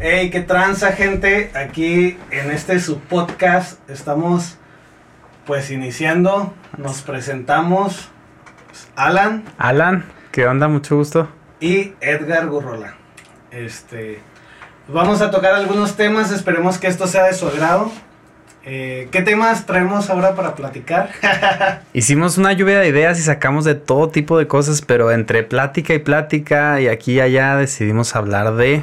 Hey, qué tranza, gente. Aquí en este su podcast estamos pues iniciando. Nos presentamos Alan Alan, ¿qué onda? Mucho gusto. y Edgar Gurrola. Este, vamos a tocar algunos temas. Esperemos que esto sea de su agrado. Eh, ¿Qué temas traemos ahora para platicar? Hicimos una lluvia de ideas y sacamos de todo tipo de cosas, pero entre plática y plática y aquí y allá decidimos hablar de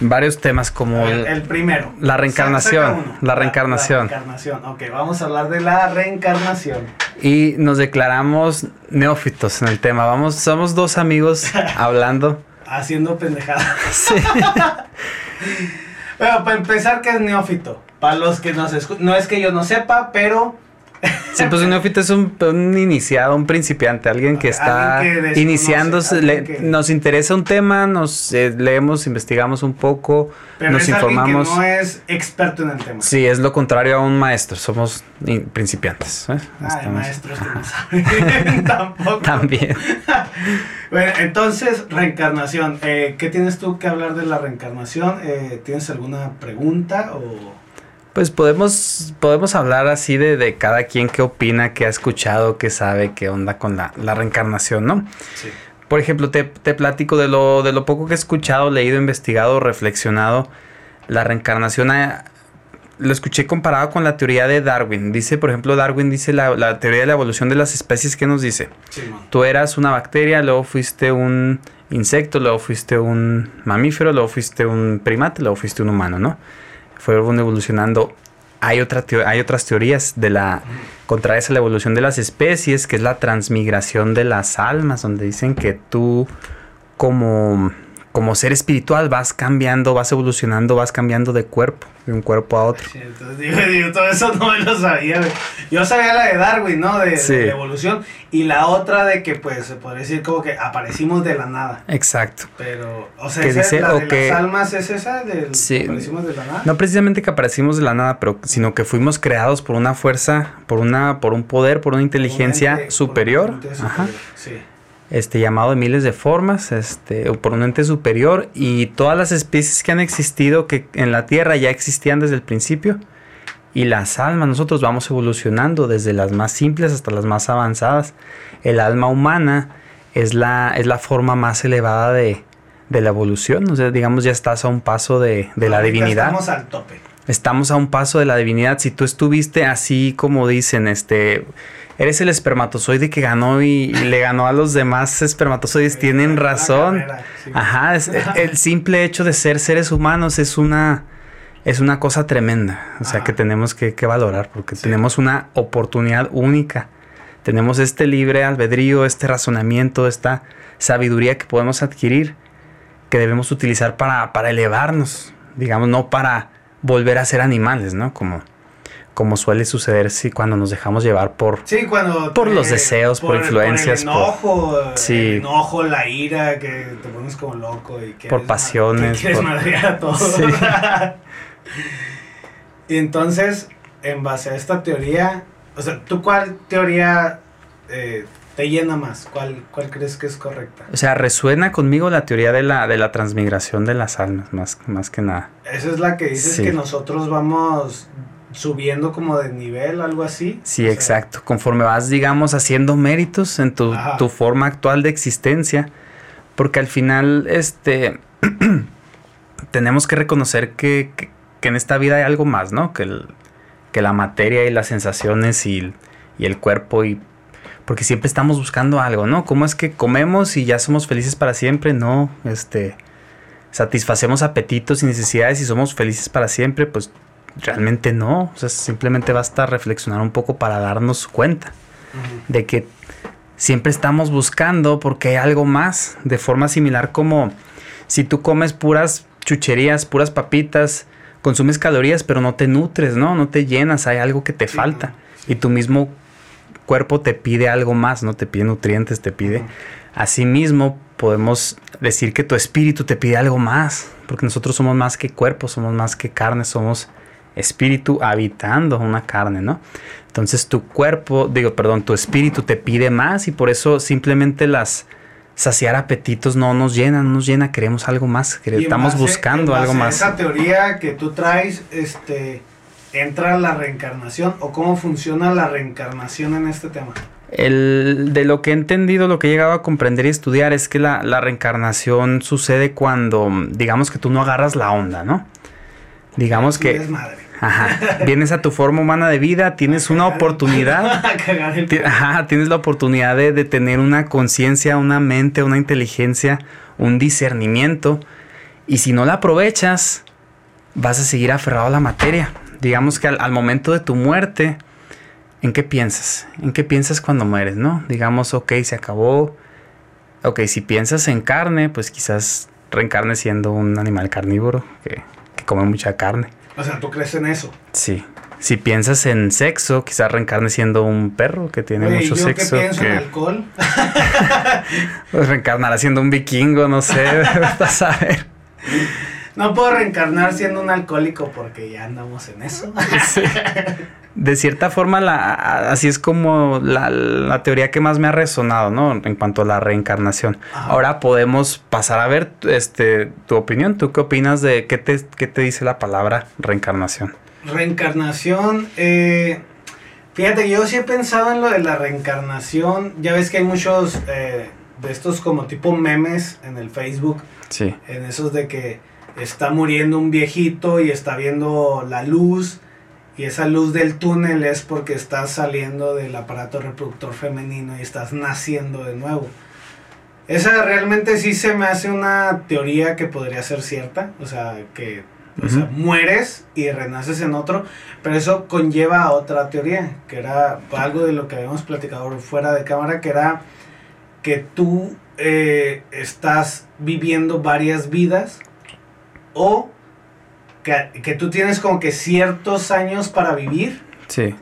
varios temas como el, primero. la reencarnación, la reencarnación. La reencarnación. Ok, vamos a hablar de la reencarnación. y nos declaramos neófitos en el tema. Vamos, somos dos amigos hablando. Haciendo pendejadas. Sí. Bueno, para empezar, ¿qué es neófito? Para los que nos escuchan, no es que yo no sepa, pero Sí, pues un neófito es un, un iniciado, un principiante, alguien que está Alguien que iniciándose, alguien le- que- nos interesa un tema, nos eh, leemos, investigamos un poco, pero nos es informamos. que no es experto en el tema. Sí, es lo contrario a un maestro, somos in- principiantes. ¿eh? Ay, Estamos- maestros que no saben tampoco. También. Bueno, entonces, reencarnación. Eh, ¿Qué tienes tú que hablar de la reencarnación? Eh, ¿Tienes alguna pregunta o...? Pues podemos, podemos hablar así de, de cada quien qué opina, qué ha escuchado, qué sabe, qué onda con la, la reencarnación, ¿no? Sí. Por ejemplo, te, te platico de lo, de lo poco que he escuchado, leído, investigado, reflexionado. La reencarnación ah, lo escuché comparado con la teoría de Darwin. Dice, por ejemplo, Darwin dice la, la teoría de la evolución de las especies. ¿Qué nos dice? Simón. Tú eras una bacteria, luego fuiste un insecto, luego fuiste un mamífero, luego fuiste un primate, luego fuiste un humano, ¿no? Fueron evolucionando. Hay, otra hay otras teorías de la contrarias a la evolución de las especies, que es la transmigración de las almas, donde dicen que tú como, como ser espiritual vas cambiando, vas evolucionando, vas cambiando de cuerpo, de un cuerpo a otro. Entonces digo, digo, todo eso no me lo sabía, güey. Yo sabía la de Darwin, ¿no? De, de Sí. la evolución. Y la otra de que, pues, se podría decir como que aparecimos de la nada. Exacto. Pero, o sea, Que esa, dice, la o de que- las almas es esa del Sí. que aparecimos de la nada. No precisamente que aparecimos de la nada, pero sino que fuimos creados por una fuerza, por una, por un poder, por una inteligencia un ente- superior, por un ente ajá, superior, Sí. Este llamado de miles de formas, este, o por un ente superior, y todas las especies que han existido que en la Tierra ya existían desde el principio, y las almas, nosotros vamos evolucionando desde las más simples hasta las más avanzadas. El alma humana es la, es la forma más elevada de, de la evolución, o sea, digamos, ya estás a un paso de, de la divinidad. Estamos al tope. Estamos a un paso de la divinidad. Si tú estuviste así como dicen, este, eres el espermatozoide que ganó y, y le ganó a los demás espermatozoides, tienen razón. carrera, sí. Ajá, es- el simple hecho de ser seres humanos es una, es una cosa tremenda. O sea, Ajá. que tenemos que, que valorar porque Sí. tenemos una oportunidad única. Tenemos este libre albedrío, este razonamiento, esta sabiduría que podemos adquirir, que debemos utilizar para, para elevarnos, digamos, no para volver a ser animales, ¿no? Como, como suele suceder si cuando nos dejamos llevar por... Sí, cuando... Por los deseos, por influencias, Por por- el enojo, Sí. el enojo, la ira, que te pones como loco y que Por pasiones, Que quieres por- a todos. Sí. y entonces, en base a esta teoría, o sea, ¿tú cuál teoría eh, te llena más? ¿Cuál, ¿Cuál crees que es correcta? O sea, resuena conmigo la teoría de la, de la transmigración de las almas, más, más que nada. Esa es la que dices Sí. que nosotros vamos subiendo como de nivel, algo así. Sí, O sea, exacto. Conforme vas, digamos, haciendo méritos en tu, tu forma actual de existencia, porque al final, este, tenemos que reconocer que, que- que en esta vida hay algo más, ¿no? Que, el- que la materia y las sensaciones y, el- y el cuerpo y... Porque siempre estamos buscando algo, ¿no? ¿Cómo es que comemos y ya somos felices para siempre? No, este... Satisfacemos apetitos y necesidades y somos felices para siempre, pues realmente no. O sea, simplemente basta reflexionar un poco para darnos cuenta de que siempre estamos buscando porque hay algo más, de forma similar como si tú comes puras chucherías, puras papitas, consumes calorías, pero no te nutres, ¿no? No te llenas, hay algo que te Sí, falta. Y tu mismo cuerpo te pide algo más, ¿no? Te pide nutrientes, te pide. Ujú. Asimismo, podemos decir que tu espíritu te pide algo más, porque nosotros somos más que cuerpo, somos más que carne, somos espíritu habitando una carne, ¿no? Entonces tu cuerpo, digo, perdón, tu espíritu te pide más y por eso simplemente las saciar apetitos no nos llena, no nos llena, queremos algo más, estamos base- buscando algo más. Esa teoría que tú traes, este, entra la reencarnación o cómo funciona la reencarnación en este tema. El, de lo que he entendido, lo que he llegado a comprender y estudiar es que la, la reencarnación sucede cuando, digamos que tú no agarras la onda, ¿no? Digamos Tu que. Ajá, vienes a tu forma humana de vida, tienes una oportunidad Ajá, tienes la oportunidad de, de tener una conciencia, una mente, una inteligencia, un discernimiento. Y si no la aprovechas, vas a seguir aferrado a la materia. Digamos que al, al momento de tu muerte, ¿en qué piensas? ¿En qué piensas cuando mueres, no? Digamos, ok, se acabó. Ok, si piensas en carne, pues quizás reencarnes siendo un animal carnívoro que, que come mucha carne. O sea, tú crees en eso. Sí. Si piensas en sexo, quizás reencarne siendo un perro que tiene mucho yo sexo. que pienso en alcohol. pues, reencarnará siendo un vikingo, no sé. vas a ver. No puedo reencarnar siendo un alcohólico porque ya andamos en eso. Sí. De cierta forma, la, así es como la, la teoría que más me ha resonado, ¿no? En cuanto a la reencarnación. Ajá. Ahora podemos pasar a ver este, tu opinión. ¿Tú qué opinas de qué te, qué te dice la palabra reencarnación? Reencarnación, eh, fíjate, yo sí he pensado en lo de la reencarnación. Ya ves que hay muchos eh, de estos como tipo memes en el Facebook, Sí. en esos de que está muriendo un viejito y está viendo la luz y esa luz del túnel es porque estás saliendo del aparato reproductor femenino y estás naciendo de nuevo. Esa realmente sí se me hace una teoría que podría ser cierta, o sea, que o sea, mueres y renaces en otro, pero eso conlleva a otra teoría, que era algo de lo que habíamos platicado fuera de cámara, que era que tú eh, estás viviendo varias vidas o que, que tú tienes como que ciertos años para vivir Sí.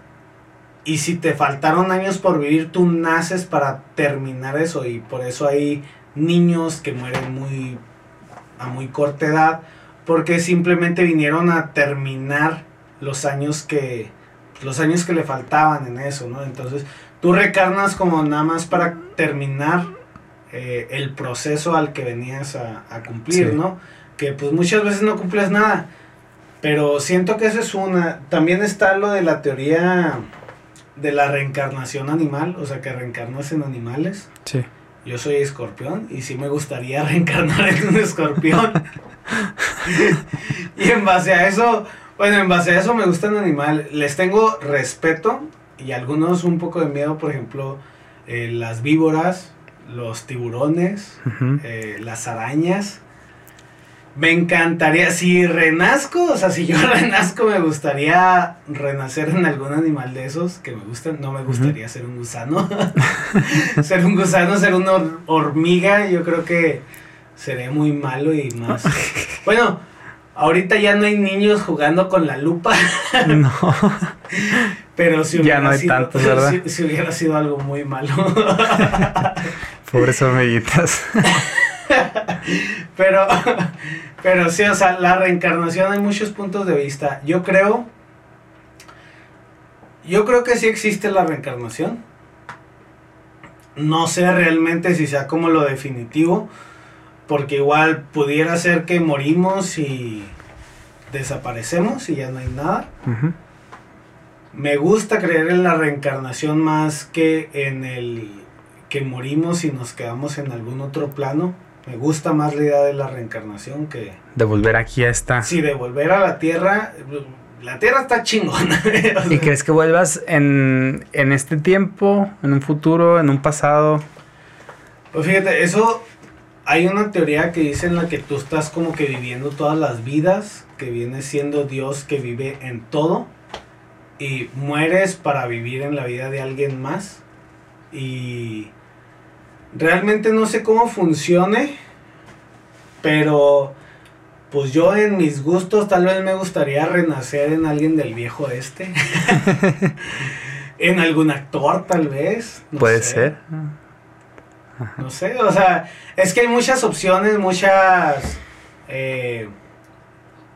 y si te faltaron años por vivir, tú naces para terminar eso. Y por eso hay niños que mueren muy a muy corta edad. Porque simplemente vinieron a terminar los años que. Los años que le faltaban en eso, ¿no? Entonces, tú recarnas como nada más para terminar eh, el proceso al que venías a, a cumplir, Sí. ¿no? Que pues muchas veces no cumples nada. Pero siento que eso es una. También está lo de la teoría de la reencarnación animal, o sea, que reencarnas en animales. Sí. Yo soy escorpión y sí me gustaría reencarnar en un escorpión. y en base a eso, bueno, en base a eso me gustan animales. Les tengo respeto y algunos un poco de miedo, por ejemplo, eh, las víboras, los tiburones, Ujú. eh, las arañas. Me encantaría, si renazco, o sea, si yo renazco, me gustaría renacer en algún animal de esos que me gustan. No me gustaría ser un gusano. ser un gusano, ser una hor- hormiga, yo creo que sería muy malo y más. Bueno, ahorita ya no hay niños jugando con la lupa, No. pero si Ya hubiera no hay sido, tantos, ¿verdad? si- si hubiera sido algo muy malo. Pobres hormiguitas. Pero, pero sí, o sea, la reencarnación hay muchos puntos de vista. Yo creo, yo creo que sí existe la reencarnación. No sé realmente si sea como lo definitivo, porque igual pudiera ser que morimos y desaparecemos y ya no hay nada. Me gusta creer en la reencarnación más que en el que morimos y nos quedamos en algún otro plano. Me gusta más la idea de la reencarnación que De volver aquí a esta. si de volver a la Tierra. La Tierra está chingona. O sea, ¿Y crees que vuelvas en, en este tiempo, en un futuro, en un pasado? Pues fíjate, eso hay una teoría que dice en la que tú estás como que viviendo todas las vidas, que viene siendo Dios que vive en todo y mueres para vivir en la vida de alguien más y realmente no sé cómo funcione, pero pues yo en mis gustos tal vez me gustaría renacer en alguien del viejo este. en algún actor tal vez. no Puede sé. ser. No sé, o sea, es que hay muchas opciones, muchas, eh,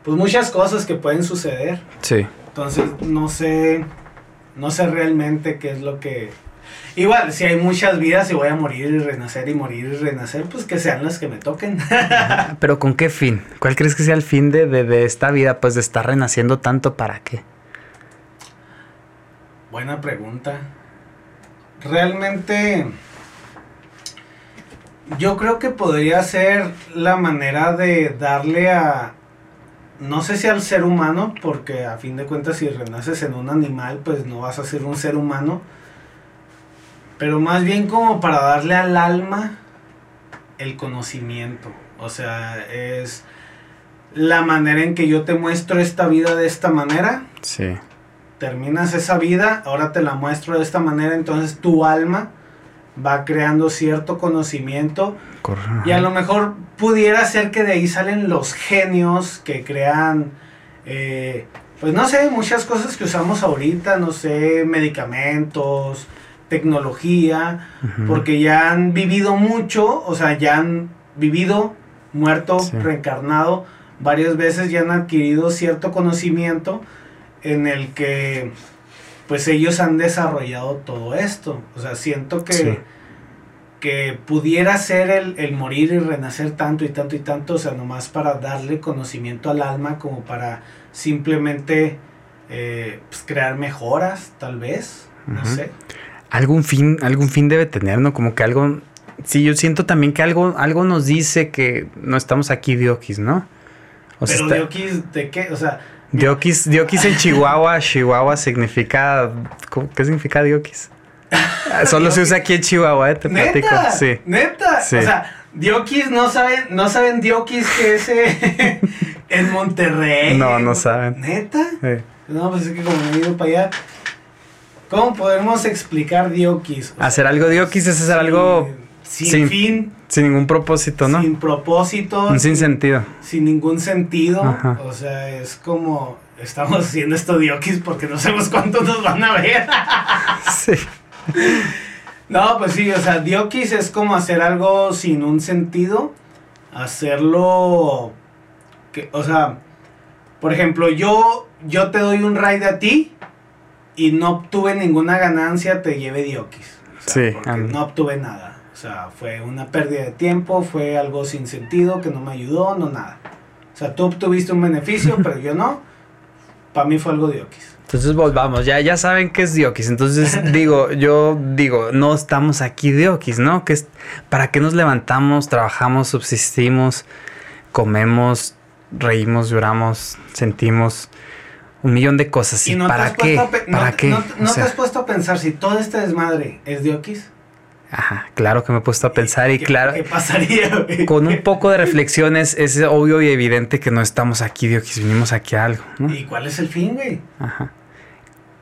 pues muchas cosas que pueden suceder. Sí. Entonces, no sé, no sé realmente qué es lo que... Igual, si hay muchas vidas y voy a morir y renacer y morir y renacer, pues que sean las que me toquen. Pero ¿con qué fin? ¿Cuál crees que sea el fin de, de, de esta vida? Pues de estar renaciendo tanto para qué? Buena pregunta. Realmente yo creo que podría ser la manera de darle a, no sé si al ser humano, porque a fin de cuentas si renaces en un animal, pues no vas a ser un ser humano, pero más bien como para darle al alma el conocimiento. O sea, es la manera en que yo te muestro esta vida de esta manera. Sí. Terminas esa vida, ahora te la muestro de esta manera, entonces tu alma va creando cierto conocimiento. Y a lo mejor pudiera ser que de ahí salen los genios que crean, eh, pues no sé, muchas cosas que usamos ahorita, no sé, medicamentos, tecnología, porque ya han vivido mucho, o sea, ya han vivido, muerto, reencarnado varias veces, ya han adquirido cierto conocimiento en el que pues ellos han desarrollado todo esto. O sea, siento que, que pudiera ser el, morir y renacer tanto y tanto y tanto, o sea, nomás para darle conocimiento al alma, como para simplemente eh, pues, crear mejoras, tal vez, no sé. Algún fin, algún fin debe tener, ¿no? Como que algo... Sí, yo siento también que algo, algo nos dice que no estamos aquí diokis, ¿no? O Pero diokis, ¿de qué? O sea Diokis, diokis en Chihuahua, Chihuahua significa. ¿Qué significa diokis? Solo se usa aquí en Chihuahua, ¿eh? te platico. Sí. Neta. O sea, diokis no saben, no saben diokis que es eh, en Monterrey. No, no saben. ¿Neta? No, pues es que como he ido para allá. ¿Cómo podemos explicar diokis? hacer algo diokis es hacer algo sin, fin. Sin ningún propósito, ¿no? Sin propósito. sin, sentido. Sin ningún sentido. O sea, es como estamos haciendo esto diokis porque no sabemos cuántos nos van a ver. sí. No, pues sí, o sea, diokis es como hacer algo sin un sentido. Hacerlo. Que, o sea, por ejemplo, yo, yo te doy un raid a ti y no obtuve ninguna ganancia, te lleve diokis. sí. Porque no obtuve nada. O sea, fue una pérdida de tiempo, fue algo sin sentido, que no me ayudó, no nada. O sea, tú obtuviste un beneficio, pero yo no. Para mí fue algo diokis. Entonces volvamos, ya, ya saben qué es diokis. Entonces digo, yo digo, no estamos aquí diokis, ¿no? Que es, ¿Para qué nos levantamos, trabajamos, subsistimos, comemos, reímos, lloramos, sentimos? Un millón de cosas. ¿Y, para qué? ¿Para qué? ¿No, te has puesto a pensar si todo este desmadre es diokis? Ajá, claro que me he puesto a pensar y, claro. ¿Qué pasaría? Con un poco de reflexiones es obvio y evidente que no estamos aquí, Dios, que vinimos aquí a algo. ¿no? ¿Y cuál es el fin, güey? Ajá.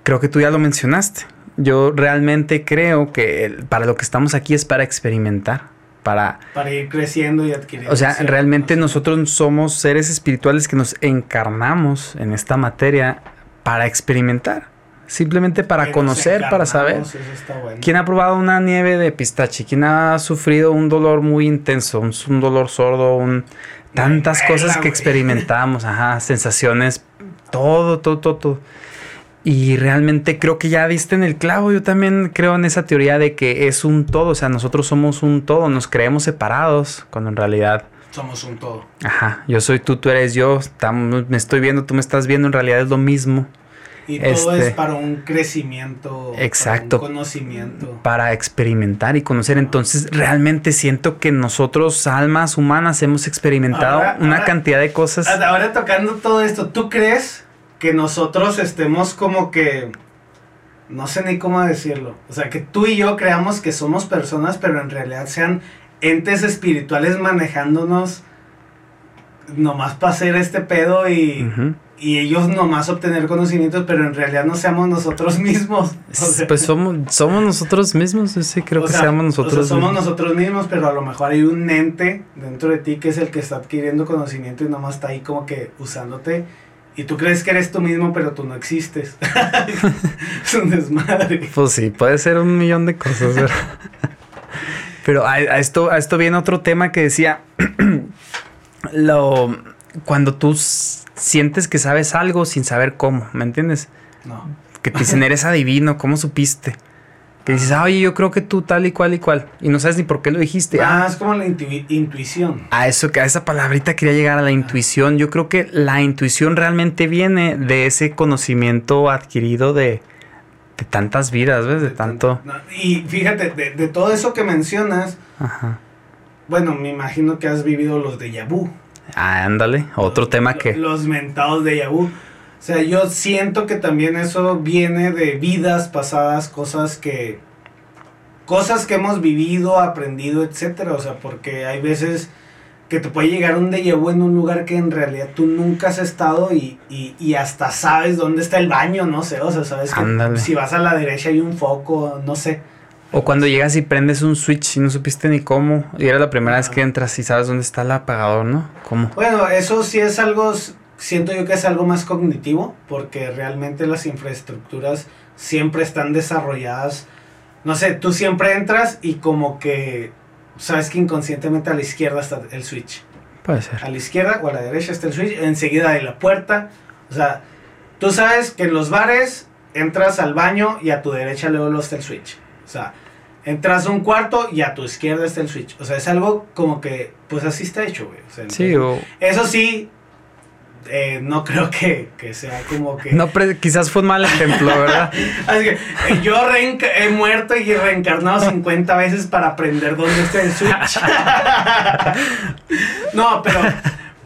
Creo que tú ya lo mencionaste. Yo realmente creo que para lo que estamos aquí es para experimentar. Para, para ir creciendo y adquiriendo. O sea, realmente nosotros somos seres espirituales que nos encarnamos en esta materia para experimentar. Simplemente para conocer, para saber. ¿Quién ha probado una nieve de pistache? ¿Quién ha sufrido un dolor muy intenso? Un, dolor sordo, un, tantas cosas que experimentamos, ajá, sensaciones, todo, todo, todo, todo. Y realmente creo que ya viste en el clavo. Yo también creo en esa teoría de que es un todo. O sea, nosotros somos un todo. Nos creemos separados cuando en realidad somos un todo. Ajá, yo soy tú, tú eres yo. me estoy viendo, tú me estás viendo. En realidad es lo mismo. Y todo es este, para un crecimiento, exacto, para un conocimiento. Para experimentar y conocer. Entonces, realmente siento que nosotros, almas humanas, hemos experimentado una cantidad de cosas. Ahora tocando todo esto, ¿tú crees que nosotros estemos como que... No sé ni cómo decirlo. O sea, que tú y yo creamos que somos personas, pero en realidad sean entes espirituales manejándonos nomás para hacer este pedo y y ellos nomás obtener conocimientos, pero en realidad no seamos nosotros mismos. pues somos, somos nosotros mismos, sí, creo que seamos nosotros somos nosotros mismos, pero a lo mejor hay un ente dentro de ti que es el que está adquiriendo conocimiento y nomás está ahí como que usándote. Y tú crees que eres tú mismo, pero tú no existes. es un desmadre. Pues sí, puede ser un millón de cosas, pero a, esto, a esto viene otro tema que decía, lo, cuando tú sientes que sabes algo sin saber cómo, ¿me entiendes? No. Que te dicen, eres adivino, ¿cómo supiste? Que dices, ah, oye, yo creo que tú tal y cual y cual. Y no sabes ni por qué lo dijiste. Ah, es como la intuición. A eso, a esa palabrita quería llegar a la intuición. Yo creo que la intuición realmente viene de ese conocimiento adquirido de, de tantas vidas, ¿ves? De, tanto. y fíjate, de, de, todo eso que mencionas, Ajá. bueno, me imagino que has vivido los de Yabu. Ah, ándale, otro tema que. Los mentados de Yabu. O sea, yo siento que también eso viene de vidas pasadas, cosas que cosas que hemos vivido, aprendido, etcétera, o sea, porque hay veces que te puede llegar un déjà vu en un lugar que en realidad tú nunca has estado y, y, hasta sabes dónde está el baño, no sé, o sea, sabes que si vas a la derecha hay un foco, no sé. O cuando llegas y prendes un switch y no supiste ni cómo, y era la primera vez que entras y sabes dónde está el apagador, ¿no? ¿Cómo? Bueno, eso sí es algo siento yo que es algo más cognitivo, porque realmente las infraestructuras siempre están desarrolladas. No sé, tú siempre entras y como que sabes que inconscientemente a la izquierda está el switch. Puede ser. A la izquierda o a la derecha está el switch, enseguida hay la puerta. O sea, tú sabes que en los bares entras al baño y a tu derecha luego está el switch. O sea, entras a un cuarto y a tu izquierda está el switch. O sea, es algo como que, pues así está hecho, güey. sí, o... Eso sí, eh, no creo que, sea como que... No, quizás fue un mal ejemplo, ¿verdad? Así que eh, yo he muerto y reencarnado 50 veces para aprender dónde está el Switch. no, pero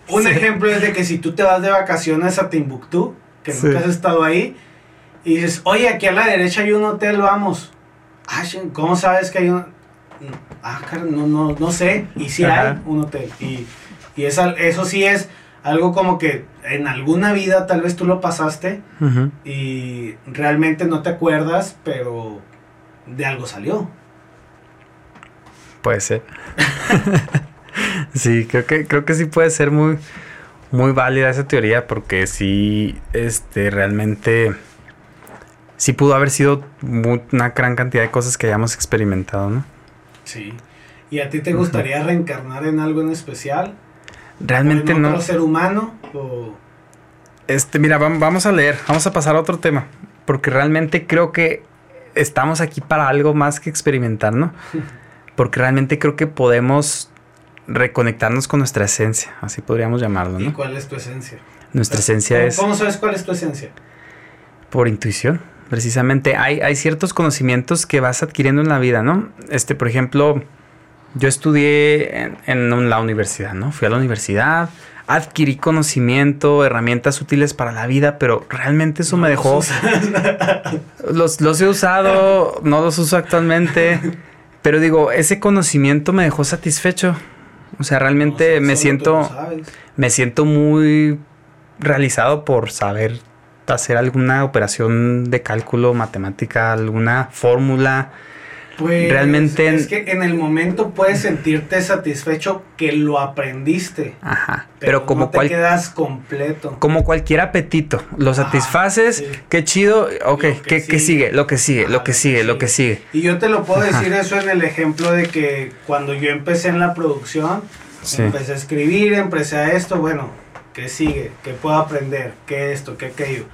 un ejemplo es de que si tú te vas de vacaciones a Timbuktu, que nunca has estado ahí, y dices, oye, aquí a la derecha hay un hotel, vamos. Ah, ¿cómo sabes que hay un...? Ah, no, no, no sé. Y sí hay un hotel. Y, y eso sí es algo como que en alguna vida tal vez tú lo pasaste y realmente no te acuerdas, pero de algo salió. Puede ser. sí, creo que, creo que sí puede ser muy, muy válida esa teoría porque sí, este, realmente, sí pudo haber sido una gran cantidad de cosas que hayamos experimentado, ¿no? Sí. ¿Y a ti te gustaría reencarnar en algo en especial? Realmente no. ser humano? Este, mira, vamos a leer, vamos a pasar a otro tema, porque realmente creo que estamos aquí para algo más que experimentar, ¿no? Porque realmente creo que podemos reconectarnos con nuestra esencia, así podríamos llamarlo, ¿no? ¿Y cuál es tu esencia? Nuestra esencia es... ¿Cómo sabes cuál es tu esencia? Por intuición, precisamente. Hay, hay ciertos conocimientos que vas adquiriendo en la vida, ¿no? Este, por ejemplo, yo estudié en, la universidad, ¿no? Fui a la universidad, adquirí conocimiento, herramientas útiles para la vida, pero realmente eso me dejó... Los, los he usado, no los uso actualmente, pero digo, ese conocimiento me dejó satisfecho. O sea, realmente me siento... Me siento muy realizado por saber hacer alguna operación de cálculo, matemática, alguna fórmula pues, Realmente. Es que en el momento puedes sentirte satisfecho que lo aprendiste. Ajá. Pero, como no te quedas completo. Como cualquier apetito. Lo satisfaces, qué chido. Ok, ¿qué, sigue? Lo que sigue, lo que sigue, lo que sigue. Y yo te lo puedo decir eso en el ejemplo de que cuando yo empecé en la producción, empecé a escribir, empecé a esto, bueno, ¿qué sigue? ¿Qué puedo aprender? ¿Qué esto? ¿Qué aquello?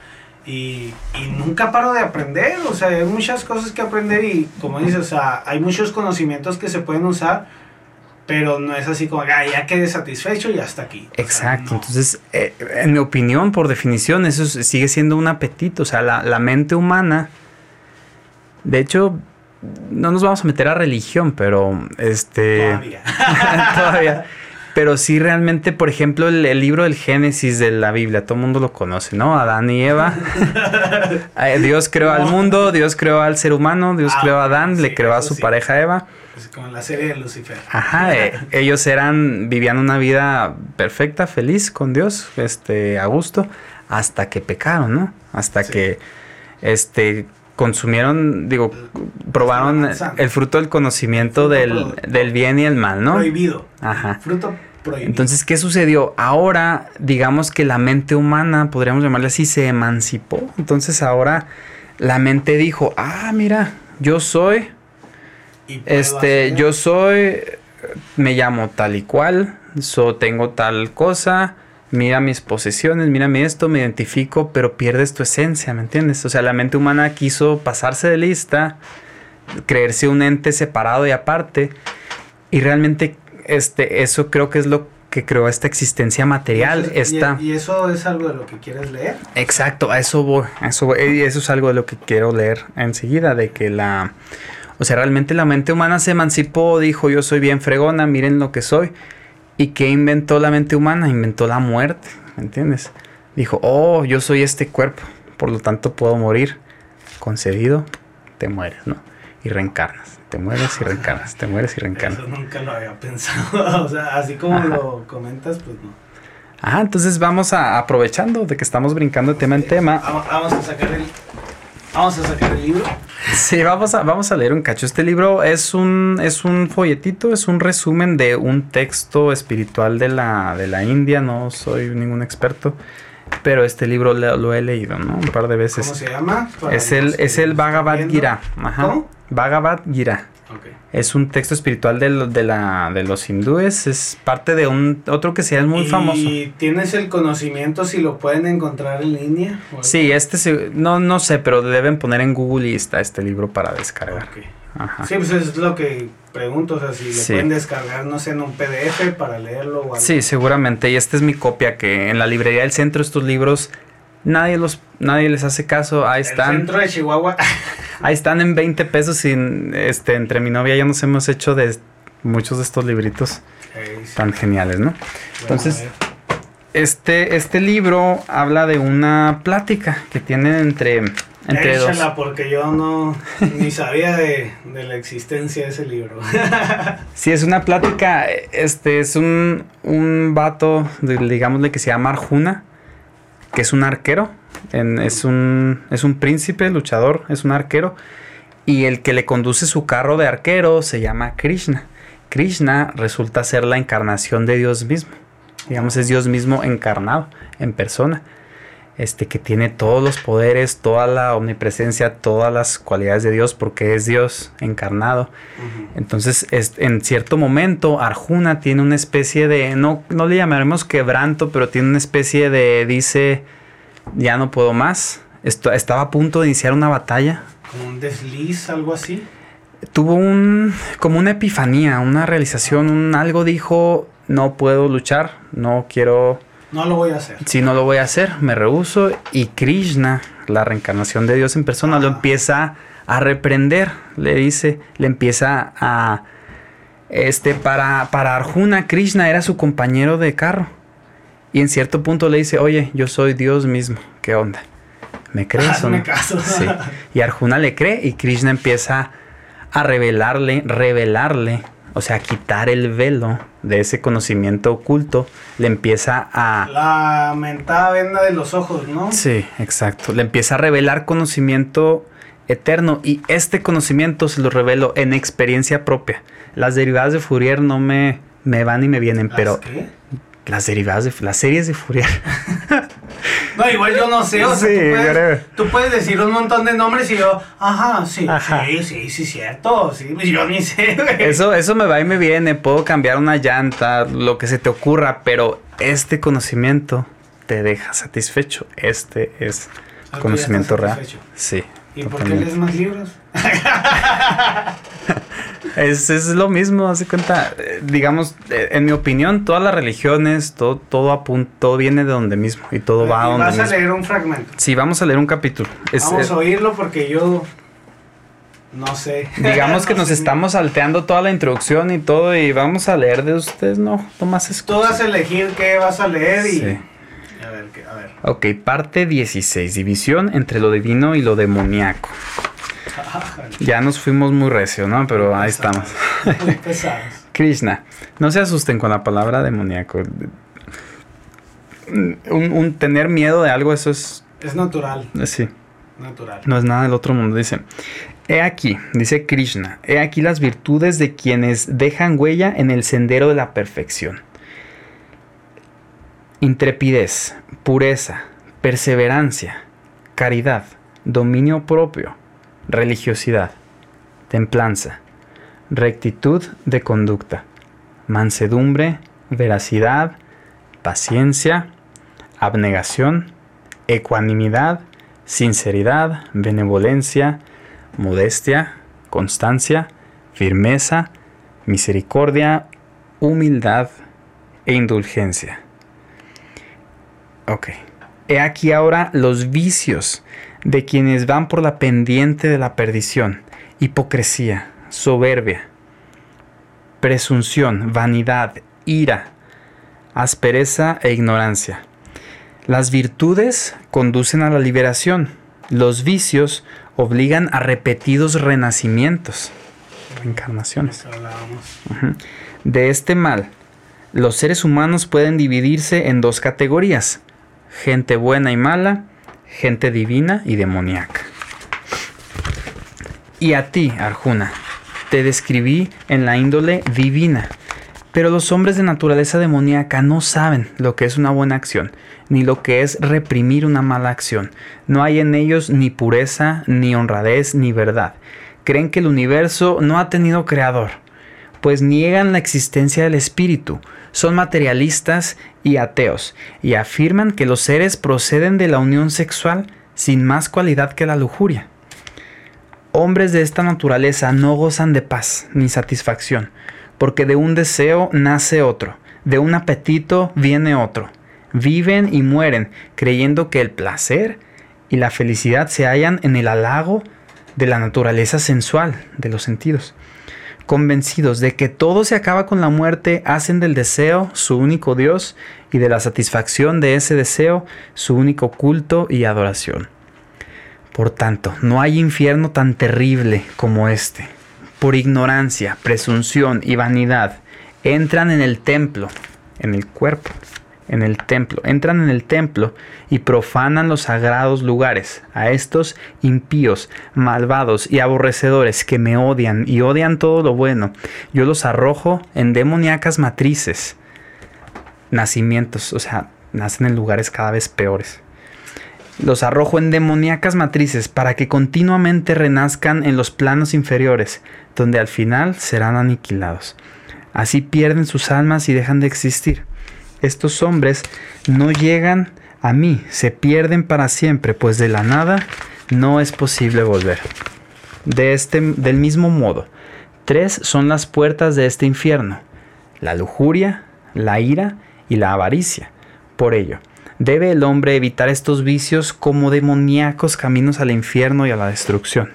Y, nunca paro de aprender, o sea, hay muchas cosas que aprender y como dices, o sea, hay muchos conocimientos que se pueden usar, pero no es así como, ah, ya quedé satisfecho y hasta aquí. Exacto, entonces, eh, en mi opinión, por definición, eso sigue siendo un apetito, o sea, la, la mente humana, de hecho, no nos vamos a meter a religión, pero este... Todavía. todavía. Pero sí realmente, por ejemplo, el, libro del Génesis de la Biblia, todo el mundo lo conoce, ¿no? Adán y Eva. Eh, Dios creó al mundo, Dios creó al ser humano, Dios ah, creó a Adán, le creó a su pareja Eva. Pues como en la serie de Lucifer. Ajá, eh, ellos eran, vivían una vida perfecta, feliz con Dios, este, a gusto, hasta que pecaron, ¿no? Hasta que, este, consumieron, digo, probaron el fruto del conocimiento del, del, bien y el mal, ¿no? Prohibido. Ajá. Fruto entonces, ¿qué sucedió? Ahora, digamos que la mente humana, podríamos llamarle así, se emancipó. Entonces ahora la mente dijo, ah, mira, yo soy, este, yo soy, me llamo tal y cual, so, tengo tal cosa, mira mis posesiones, mírame esto, me identifico, pero pierdes tu esencia, ¿me entiendes? O sea, la mente humana quiso pasarse de lista creerse un ente separado y aparte. Y realmente este, eso creo que es lo que creó esta existencia material. ¿Y eso, esta... y, y eso es algo de lo que quieres leer? Exacto, a eso voy, a eso voy. Y eso es algo de lo que quiero leer enseguida, de que la... O sea, realmente la mente humana se emancipó, dijo yo soy bien fregona, miren lo que soy. ¿Y qué inventó la mente humana? Inventó la muerte, ¿me entiendes? Dijo, oh, yo soy este cuerpo, por lo tanto puedo morir. Concedido, te mueres, ¿no? Y reencarnas, te mueres y reencarnas, te mueres y reencarnas. Eso nunca lo había pensado. o sea, así como Ajá. lo comentas, pues no. Ah, entonces vamos a, aprovechando de que estamos brincando de tema en tema. Vamos, a sacar el. Vamos a sacar el libro. Sí, vamos a, vamos a leer un cacho. Este libro es un, es un folletito, es un resumen de un texto espiritual de la, de la India. No soy ningún experto, pero este libro lo, lo he leído, ¿no? Un par de veces. ¿Cómo se llama? Para Es el, es el Bhagavad. Gita. Ajá. ¿Cómo? Bhagavad Gita. Ok. Es un texto espiritual de, lo- de, la, de los hindúes. Es parte de un otro que sea muy ¿Y famoso. tienes el conocimiento si lo pueden encontrar en línea? Sí, este se- no, no sé, pero deben poner en Google y está este libro para descargar. Ok. Ajá. Sí, pues es lo que pregunto, o sea, si Sí. lo pueden descargar, no sé, en un PDF para leerlo o algo. Sí, seguramente. Y esta es mi copia que en la librería del centro estos libros nadie los nadie les hace caso. Ahí El están. centro de Chihuahua. Ahí están en 20 pesos y este entre mi novia ya nos hemos hecho de muchos de estos libritos sí. tan geniales, ¿no? Bueno, Entonces. Este este libro habla de una plática que tienen entre entre dos. Échala porque yo no ni sabía de, de la existencia de ese libro. Sí, es una plática, este es un, un vato, digámosle que se llama Arjuna, que es un arquero, es, un, es un príncipe, luchador, es un arquero, y el que le conduce su carro de arquero se llama Krishna. Krishna resulta ser la encarnación de Dios mismo, digamos es Dios mismo encarnado en persona. Este que tiene todos los poderes, toda la omnipresencia, todas las cualidades de Dios, porque es Dios encarnado. Entonces, es- en cierto momento, Arjuna tiene una especie de, no, no le llamaremos quebranto, pero tiene una especie de, dice, ya no puedo más. Esto, estaba a punto de iniciar una batalla. Como un desliz, algo así. Tuvo un, como una epifanía, una realización, un algo dijo, no puedo luchar, no quiero, No lo voy a hacer. si no lo voy a hacer, me rehuso. Y Krishna, la reencarnación de Dios en persona, lo Ajá. empieza a reprender. Le dice, le empieza a... Este, para, para Arjuna, Krishna era su compañero de carro. Y en cierto punto le dice, oye, yo soy Dios mismo. ¿Qué onda? ¿Me crees o no? caso. Sí. Y Arjuna le cree y Krishna empieza a revelarle, revelarle, o sea, quitar el velo de ese conocimiento oculto. Le empieza a... La mentada venda de los ojos, ¿no? Sí, exacto. Le empieza a revelar conocimiento eterno y este conocimiento se lo revelo en experiencia propia. Las derivadas de Fourier no me, me van y me vienen, ¿Las pero qué? las derivadas de las series de Fourier. No, igual yo no sé, o sea, Sí, tú, puedes, tú puedes decir un montón de nombres y yo, ajá, sí, Ajá. sí, sí, sí, cierto, sí, pues yo ni sé, güey. Eso, eso me va y me viene. Puedo cambiar una llanta, lo que se te ocurra, pero este conocimiento te deja satisfecho. Este es conocimiento real. Sí. ¿Y por qué totalmente. lees más libros? Es, es lo mismo, hace cuenta. eh, digamos, eh, en mi opinión, todas las religiones, todo, todo apunta, todo viene de donde mismo y todo va a donde vas a mismo. leer un fragmento. Sí, vamos a leer un capítulo. Es, Vamos eh, a oírlo porque yo no sé. digamos que No nos sé. estamos salteando toda la introducción y todo y vamos a leer de ustedes, no, Tomás es Tú vas a elegir qué vas a leer y... Sí. A ver, a ver. Ok, parte 16. División entre lo divino y lo demoníaco. Ya nos fuimos muy recio, ¿no? Pero ahí estamos. Muy pesados. Krishna. No se asusten con la palabra demoníaco. Un, un tener miedo de algo, eso es. Es natural, Sí, natural. no es nada del otro mundo. Dice: He aquí, dice Krishna, he aquí las virtudes de quienes dejan huella en el sendero de la perfección. Intrepidez, pureza, perseverancia, caridad, dominio propio, religiosidad, templanza, rectitud de conducta, mansedumbre, veracidad, paciencia, abnegación, ecuanimidad, sinceridad, benevolencia, modestia, constancia, firmeza, misericordia, humildad e indulgencia. Ok. He aquí ahora los vicios de quienes van por la pendiente de la perdición, hipocresía, soberbia, presunción, vanidad, ira, aspereza e ignorancia. Las virtudes conducen a la liberación, los vicios obligan a repetidos renacimientos, reencarnaciones. De este mal, los seres humanos pueden dividirse en dos categorías, gente buena y mala, gente divina y demoníaca. Y a ti, Arjuna, te describí en la índole divina, pero los hombres de naturaleza demoníaca no saben lo que es una buena acción, ni lo que es reprimir una mala acción. No hay en ellos ni pureza, ni honradez, ni verdad. Creen que el universo no ha tenido creador, pues niegan la existencia del espíritu, son materialistas y ateos, y afirman que los seres proceden de la unión sexual sin más cualidad que la lujuria. Hombres de esta naturaleza no gozan de paz ni satisfacción, porque de un deseo nace otro, de un apetito viene otro. Viven y mueren creyendo que el placer y la felicidad se hallan en el halago de la naturaleza sensual de los sentidos. Convencidos de que todo se acaba con la muerte, hacen del deseo su único Dios y de la satisfacción de ese deseo su único culto y adoración. Por tanto, no hay infierno tan terrible como este por ignorancia, presunción y vanidad, entran en el templo, en el cuerpo, en el templo, entran en el templo y profanan los sagrados lugares. A estos impíos, malvados y aborrecedores que me odian y odian todo lo bueno, yo los arrojo en demoníacas matrices, nacimientos, o sea, nacen en lugares cada vez peores. Los arrojo en demoníacas matrices para que continuamente renazcan en los planos inferiores, donde al final serán aniquilados. Así pierden sus almas y dejan de existir. Estos hombres no llegan a mí, se pierden para siempre, pues de la nada no es posible volver. De este, del mismo modo, tres son las puertas de este infierno, la lujuria, la ira y la avaricia. Por ello, debe el hombre evitar estos vicios como demoníacos caminos al infierno y a la destrucción.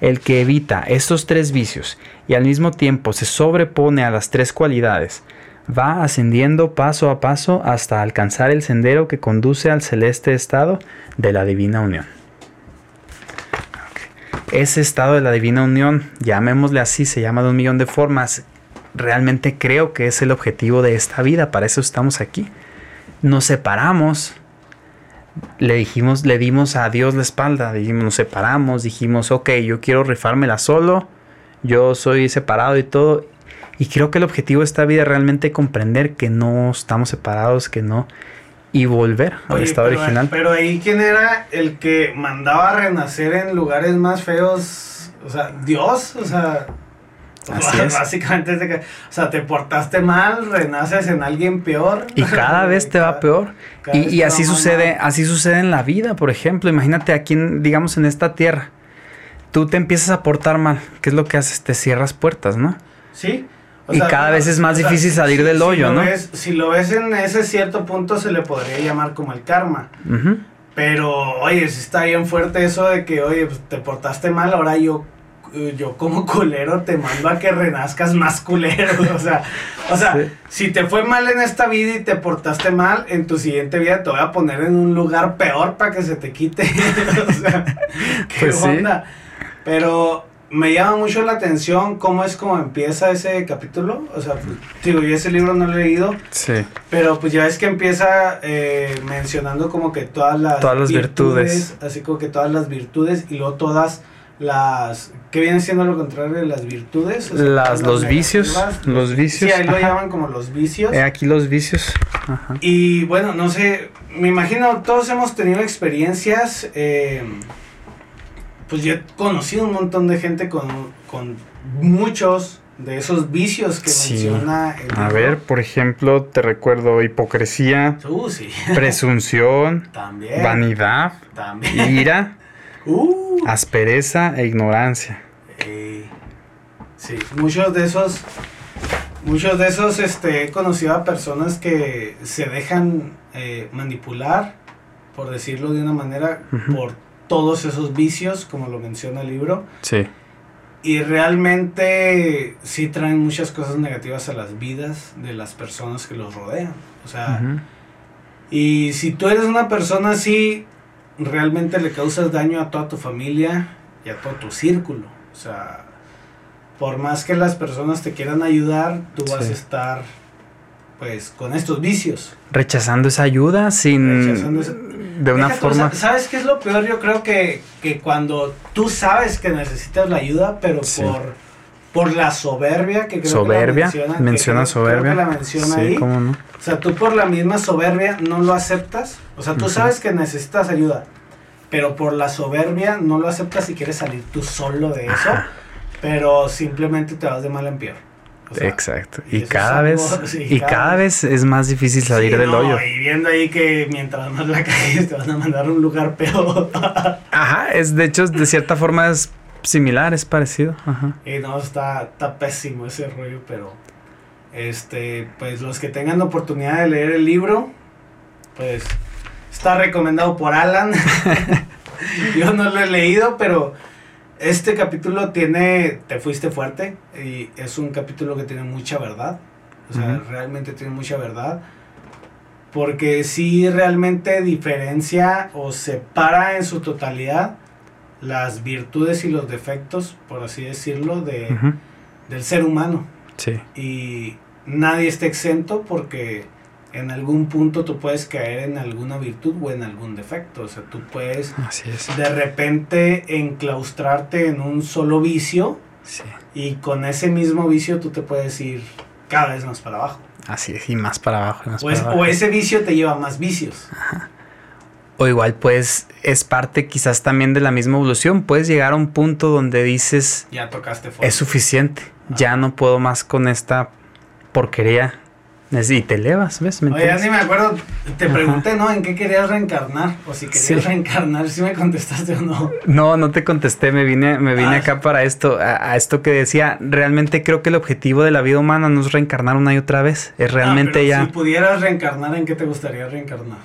El que evita estos tres vicios y al mismo tiempo se sobrepone a las tres cualidades, va ascendiendo paso a paso hasta alcanzar el sendero que conduce al celeste estado de la divina unión. Ese estado de la divina unión, llamémosle así, se llama de un millón de formas. Realmente creo que es el objetivo de esta vida, para eso estamos aquí. Nos separamos le dijimos, le dimos a Dios la espalda, dijimos, nos separamos, dijimos, ok, yo quiero rifármela solo, yo soy separado y todo. Y creo que el objetivo de esta vida es realmente comprender que no estamos separados, que no. Y volver al estado original. Pero ahí, ¿quién era el que mandaba a renacer en lugares más feos? O sea, Dios, o sea. Básicamente es de que, o sea, te portaste mal, renaces en alguien peor. Y cada vez te va peor. Y, así sucede, así sucede en la vida, por ejemplo. Imagínate aquí, digamos, en esta tierra. Tú te empiezas a portar mal. ¿Qué es lo que haces? Te cierras puertas, ¿no? Sí. Y cada vez es más difícil salir del hoyo, ¿no? si lo ves en ese cierto punto, se le podría llamar como el karma. Pero, oye, si está bien fuerte eso de que, oye, pues, te portaste mal, ahora yo yo como culero te mando a que renazcas más culero. O sea, o sea si te fue mal en esta vida y te portaste mal, en tu siguiente vida te voy a poner en un lugar peor para que se te quite. o sea, qué pues onda. Pero me llama mucho la atención cómo es como empieza ese capítulo. O sea, pues, digo, yo ese libro no lo he leído. Sí. Pero pues ya es que empieza eh, mencionando como que todas las, todas las virtudes, Así como que todas las virtudes y luego todas las que vienen siendo lo contrario de las virtudes las, los vicios los vicios sí ahí lo llaman como los vicios eh, aquí los vicios y bueno no sé me imagino todos hemos tenido experiencias eh, pues yo he conocido un montón de gente con, con muchos de esos vicios que menciona el A ver, por ejemplo, te recuerdo hipocresía, uh, sí. presunción, También. vanidad, También. ira, Uh. Aspereza e ignorancia. Eh, Sí, muchos de esos, muchos de esos, este, he conocido a personas que se dejan eh, manipular, por decirlo de una manera, Ujú. por todos esos vicios, como lo menciona el libro, Sí. y realmente sí traen muchas cosas negativas a las vidas de las personas que los rodean. O sea, y si tú eres una persona así, realmente le causas daño a toda tu familia y a todo tu círculo. O sea, por más que las personas te quieran ayudar, tú vas a estar pues con estos vicios. Rechazando esa ayuda sin... Esa- De una forma... sa- ¿Sabes qué es lo peor? Yo creo que, que cuando tú sabes que necesitas la ayuda, pero Sí. por, por la soberbia que creo Soberbia, que la menciona, soberbia. creo que la menciona sí, ahí. cómo no. O sea, tú por la misma soberbia no lo aceptas. O sea, tú sabes que necesitas ayuda, pero por la soberbia no lo aceptas y quieres salir tú solo de eso, Ajá. pero simplemente te vas de mal en peor. O sea, Exacto. y cada vez... sí, Y cada cada vez es más difícil salir sí, del no, hoyo. Y viendo ahí que mientras más la caes te van a mandar a un lugar peor. Ajá, es de hecho de cierta forma es similar, es parecido. Ajá. y no, está, está pésimo ese rollo, pero este, pues los que tengan oportunidad de leer el libro, pues está recomendado por Alan. Yo no lo he leído, pero este capítulo tiene, te fuiste fuerte y es un capítulo que tiene mucha verdad. O sea, realmente tiene mucha verdad. Porque sí realmente diferencia o separa en su totalidad las virtudes y los defectos, por así decirlo, de, Ujú. del ser humano. Sí. Y nadie está exento porque en algún punto tú puedes caer en alguna virtud o en algún defecto. O sea, tú puedes Así es. de repente enclaustrarte en un solo vicio Sí. y con ese mismo vicio tú te puedes ir cada vez más para abajo. Así es. Y más para abajo. más O, es- para abajo. o ese vicio te lleva a más vicios. O igual pues es parte quizás también de la misma evolución. Puedes llegar a un punto donde dices Ya tocaste fuerte. es suficiente. Ya no puedo más con esta porquería. Y te elevas, ¿ves? ¿Me Oye, ya me acuerdo, te Ajá. pregunté, ¿no? ¿En qué querías reencarnar? O si querías Sí. reencarnar, si me contestaste o no. No, no te contesté, me vine, me vine Ah. acá para esto, a, a esto que decía, realmente creo que el objetivo de la vida humana no es reencarnar una y otra vez, es realmente Ah, pero ya Si pudieras reencarnar, ¿en qué te gustaría reencarnar?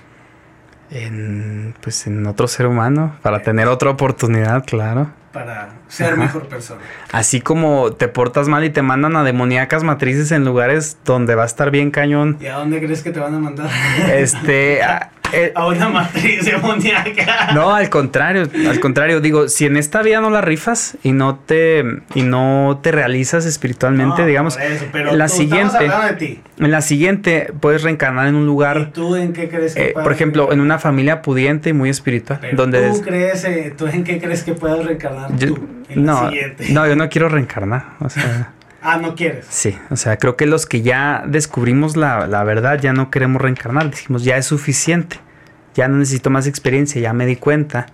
En, pues en otro ser humano, para tener otra oportunidad, claro. Para ser Ajá. mejor persona. Así como te portas mal y te mandan a demoníacas matrices en lugares donde va a estar bien cañón. ¿Y a dónde crees que te van a mandar? Este, a- eh, a una matriz demoníaca. no, al contrario, al contrario, digo, si en esta vida no la rifas y no te y no te realizas espiritualmente, No, digamos, eso, pero la siguiente- de ti. en la siguiente puedes reencarnar en un ¿Y lugar, tú en qué crees que eh, puedas por ejemplo, en una familia pudiente y muy espiritual, Pero donde tú crees, eh, tú en qué crees que puedas reencarnar yo- tú en la no, siguiente. no, yo no quiero reencarnar, o sea, Ah, no quieres. sí, o sea, creo que los que ya descubrimos la, la verdad ya no queremos reencarnar, dijimos ya es suficiente, ya no necesito más experiencia, ya me di cuenta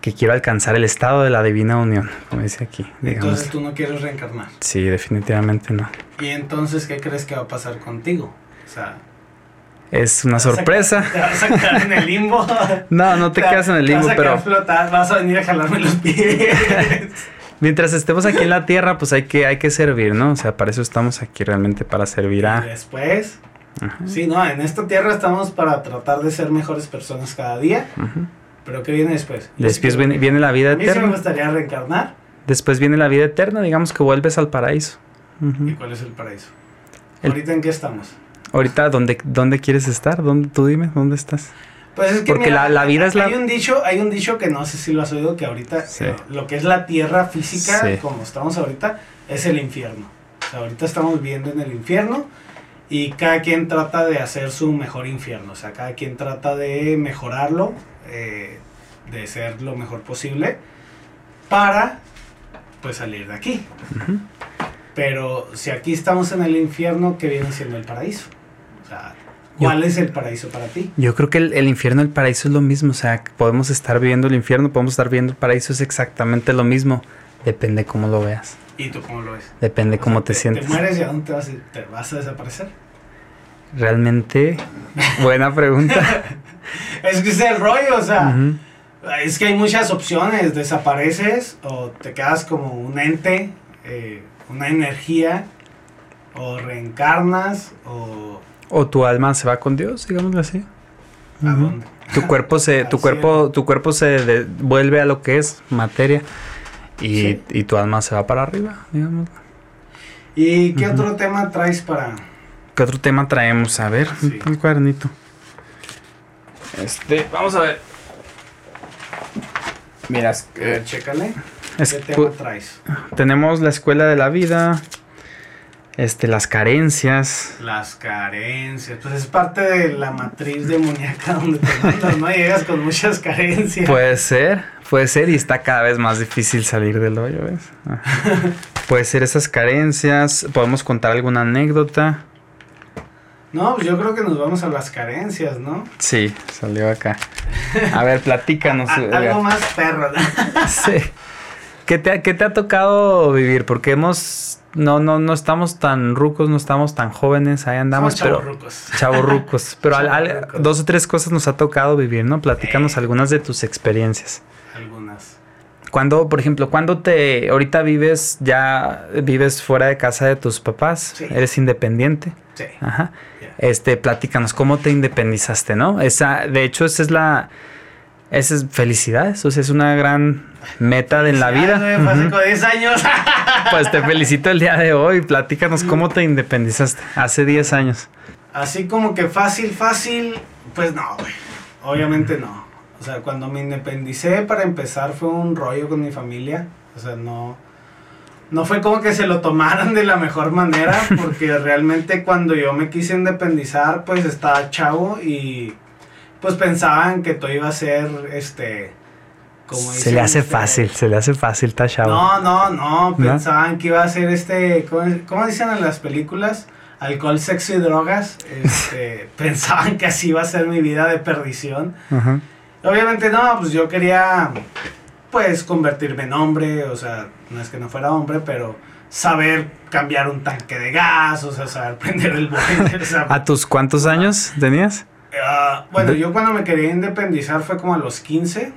que quiero alcanzar el estado de la divina unión, como dice aquí, digamos. Entonces tú no quieres reencarnar. Sí, definitivamente no. ¿Y entonces qué crees que va a pasar contigo? O sea, Es una ¿te vas a sorpresa. ¿Te vas a quedar en el limbo? No, no te quedas en el limbo, Vas a pero flotar, vas a venir a jalarme los pies. mientras estemos aquí en la tierra, pues hay que, hay que servir, ¿no? O sea, para eso estamos aquí realmente, para servir Y a... después, Ajá, sí, no, en esta tierra estamos para tratar de ser mejores personas cada día. ajá. Pero ¿qué viene después? Después viene, viene la vida A mí sí me eterna. gustaría reencarnar. Después viene la vida eterna, digamos que vuelves al paraíso. ¿Y cuál es el paraíso? El- ¿Ahorita en qué estamos? Ahorita, ¿dónde, ¿dónde quieres estar? ¿Dónde, tú dime, ¿dónde estás? Pues es que Porque la- la vida es la- Hay un dicho, hay un dicho que no sé si lo has oído que ahorita Sí. eh, lo que es la tierra física Sí. como estamos ahorita es el infierno. O sea, ahorita estamos viviendo en el infierno y cada quien trata de hacer su mejor infierno, o sea, cada quien trata de mejorarlo, eh, de ser lo mejor posible para pues salir de aquí. Pero si aquí estamos en el infierno, ¿qué viene siendo el paraíso? O sea, ¿cuál es el paraíso para ti? Yo creo que el, el infierno y el paraíso es lo mismo. O sea, podemos estar viviendo el infierno, podemos estar viviendo el paraíso, es exactamente lo mismo. Depende cómo lo veas. ¿Y tú cómo lo ves? Depende O cómo sea, te, sientes. ¿Te mueres y a dónde te vas? ¿Te vas a desaparecer? Realmente, buena pregunta. Es que es el rollo, o sea, es que hay muchas opciones. Desapareces o te quedas como un ente eh, una energía, o reencarnas, o... O tu alma se va con Dios, digámoslo así. ¿A dónde? Tu cuerpo se, tu cuerpo, tu cuerpo se de- vuelve a lo que es materia y, Sí. y tu alma se va para arriba, digamos. ¿Y qué otro tema traes para...? ¿Qué otro tema traemos? A ver, Sí. un cuadernito. Este, vamos a ver. Mira, que- chécale. ¿Qué tema traes? tenemos la escuela de la vida, este, las carencias. Las carencias. Pues es parte de la matriz demoníaca donde te mandas, ¿no? Llegas con muchas carencias. Puede ser, puede ser y está cada vez más difícil salir del hoyo, ¿ves? Ah. puede ser esas carencias, podemos contar alguna anécdota. No, pues yo creo que nos vamos a las carencias, ¿no? Sí, salió acá. A ver, platícanos. A- algo más perro, ¿no? Sí. ¿Qué te, qué te ha tocado vivir? Porque hemos. No, no, no estamos tan rucos, no estamos tan jóvenes, ahí andamos, Somos pero. chavorrucos. Chavorrucos. Pero al- dos o tres cosas nos ha tocado vivir, ¿no? Platícanos Eh. algunas de tus experiencias. Algunas. Cuando, por ejemplo, cuando te. Ahorita vives, ya vives fuera de casa de tus papás, Sí. eres independiente. Sí. Ajá. Este, platícanos, ¿cómo te independizaste, no? Esa, de hecho, esa es la. Esa es felicidades, o sea, es una gran meta de en la vida. güey, fue hace Ujú. como 10 años. Pues te felicito el día de hoy. Platícanos cómo te independizaste hace 10 años. Así como que fácil, fácil, pues no, güey. Obviamente no. O sea, cuando me independicé, para empezar, fue un rollo con mi familia. O sea, no. No fue como que se lo tomaran de la mejor manera, porque realmente cuando yo me quise independizar, pues estaba chavo y pues pensaban que todo iba a ser, este, como se le hace este, fácil, se le hace fácil, está chavo. No, no, no, ¿No? pensaban que iba a ser este, ¿cómo, cómo dicen en las películas? Alcohol, sexo y drogas. Este, pensaban que así iba a ser mi vida de perdición. Obviamente no, pues yo quería, pues, convertirme en hombre, o sea, no es que no fuera hombre, pero saber cambiar un tanque de gas, o sea, saber prender el boiler, o sea, ¿A tus cuántos años tenías? Ah, bueno, yo cuando me quería independizar fue como a los 15,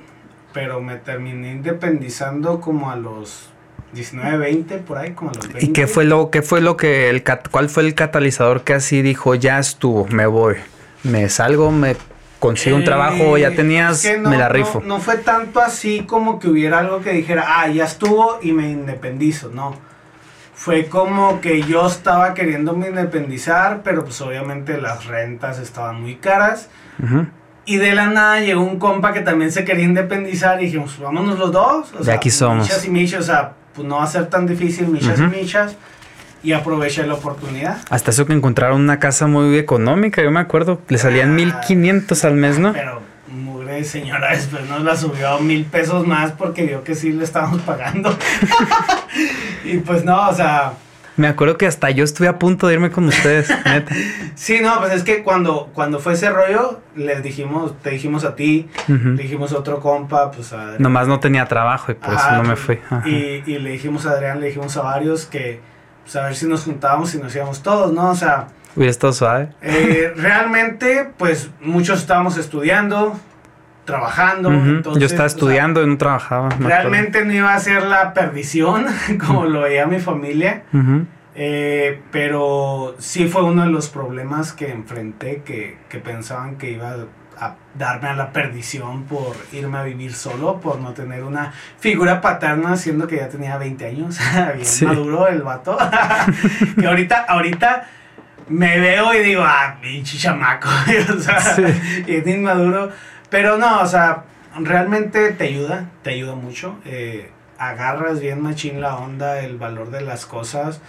pero me terminé independizando como a los 19, 20, por ahí, como a los 20. ¿Y qué fue lo, qué fue lo que el cuál fue el catalizador que así dijo, ya estuvo, me voy, me salgo, me consigo un Eh, trabajo, ya tenías, es que no, me la no- rifo? No, fue tanto así como que hubiera algo que dijera, ah, ya estuvo y me independizo, no. Fue como que yo estaba queriéndome independizar, pero pues obviamente las rentas estaban muy caras. Ujú. Y de la nada llegó un compa que también se quería independizar y dijimos, vámonos los dos. O De aquí somos. Michas y michas, o sea, pues no va a ser tan difícil, michas Ujú. y michas. Y aproveché la oportunidad. Hasta eso que encontraron una casa muy económica, yo me acuerdo, le salían Ah. 1500 al mes, ¿no? Pero mugre señora después nos la subió a mil pesos más porque vio que sí le estábamos pagando. y pues no, o sea, Me acuerdo que hasta yo estuve a punto de irme con ustedes, neta. sí, no, pues es que cuando, cuando fue ese rollo, les dijimos, te dijimos a ti, le dijimos a otro compa, pues a Nomás no tenía trabajo y por eso Ajá, no me fui. Y, y le dijimos a Adrián, le dijimos a varios que, pues a ver si nos juntábamos y nos íbamos todos, ¿no? O sea, Hubiera estado suave. eh, realmente, pues muchos estábamos estudiando, trabajando. Entonces, yo estaba o sea, estudiando y no trabajaba. realmente no iba a ser la perdición, como lo veía mi familia. Eh, pero sí fue uno de los problemas que enfrenté, que, que pensaban que iba a darme a la perdición por irme a vivir solo, por no tener una figura paterna, siendo que ya tenía 20 años, bien Sí. maduro el vato. y ahorita, ahorita me veo y digo, ah, pinche chamaco, o sea, Sí. bien inmaduro. Pero no, o sea, realmente te ayuda, te ayuda mucho. eh, agarras bien machín la onda, el valor de las cosas.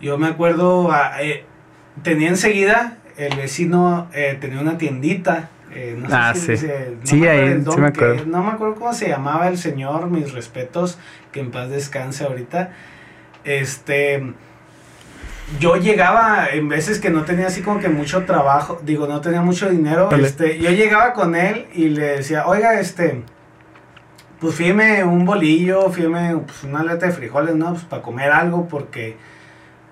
Yo me acuerdo, ah, eh, tenía enseguida, el vecino eh, tenía una tiendita. eh, no sé Ah, si- sí. si- no Sí, me acuerdo ahí, sí me que- acuerdo. no me acuerdo cómo se llamaba el señor, mis respetos, que en paz descanse ahorita. Este, yo llegaba en veces que no tenía así como que mucho trabajo, digo, no tenía mucho dinero, Vale. este, yo llegaba con él y le decía, oiga, este, pues fíjeme un bolillo, fíjeme pues, una lata de frijoles, ¿no? Pues para comer algo, porque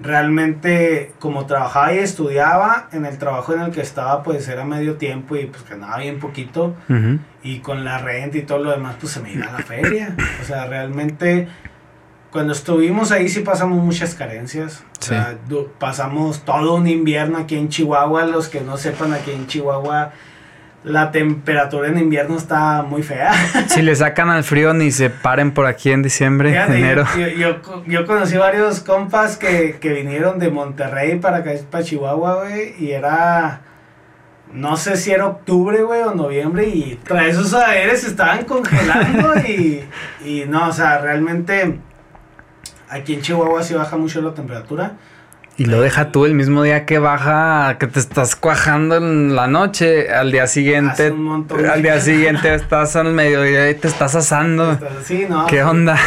realmente como trabajaba y estudiaba, en el trabajo en el que estaba pues era medio tiempo y pues ganaba bien poquito. Y con la renta y todo lo demás, pues se me iba a la feria. O sea, realmente cuando estuvimos ahí sí pasamos muchas carencias. O Sí. sea, du- pasamos todo un invierno aquí en Chihuahua. Los que no sepan, aquí en Chihuahua la temperatura en invierno está muy fea. Si le sacan al frío ni se paren por aquí en diciembre, Fíjate, enero. Yo, yo, yo- yo conocí varios compas que, que vinieron de Monterrey para acá, para Chihuahua, güey, y era... No sé si era octubre, güey, o noviembre, y tras esos aires estaban congelando y, y no, o sea, realmente aquí en Chihuahua sí baja mucho la temperatura. Y lo deja tú el mismo día que baja, que te estás cuajando en la noche, al día siguiente, un al día siguiente estás al mediodía y te estás asando. Sí, no. ¿Qué onda?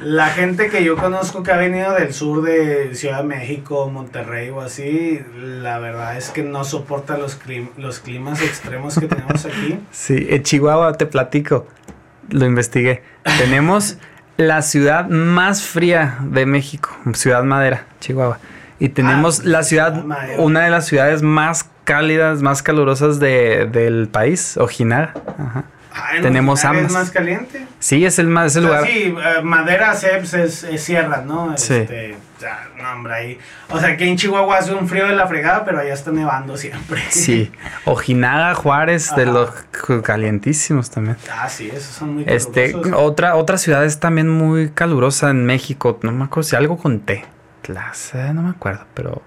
La gente que yo conozco que ha venido del sur de Ciudad de México, Monterrey o así, la verdad es que no soporta los, clim- los climas extremos que tenemos aquí. Sí, en Chihuahua te platico, lo investigué. Tenemos la ciudad más fría de México, Ciudad Madera, Chihuahua. Y tenemos Ah, la ciudad, Madera. una de las ciudades más cálidas, más calurosas de, del país, Ojinaga. Ajá. Tenemos ambas. ¿Es más caliente? Sí, es el más, es el O sea, lugar. sí, eh, Madera, Ceps es, es sierra, ¿no? Sí. Este, sea, no, hombre, ahí. O sea, aquí en Chihuahua hace un frío de la fregada, pero allá está nevando siempre. Sí, Ojinaga, Juárez, de los calientísimos también. Ah, sí, esos son muy Este, calurosos. otra, otra ciudad es también muy calurosa en México. No me acuerdo si algo con T. Plaza, no me acuerdo, pero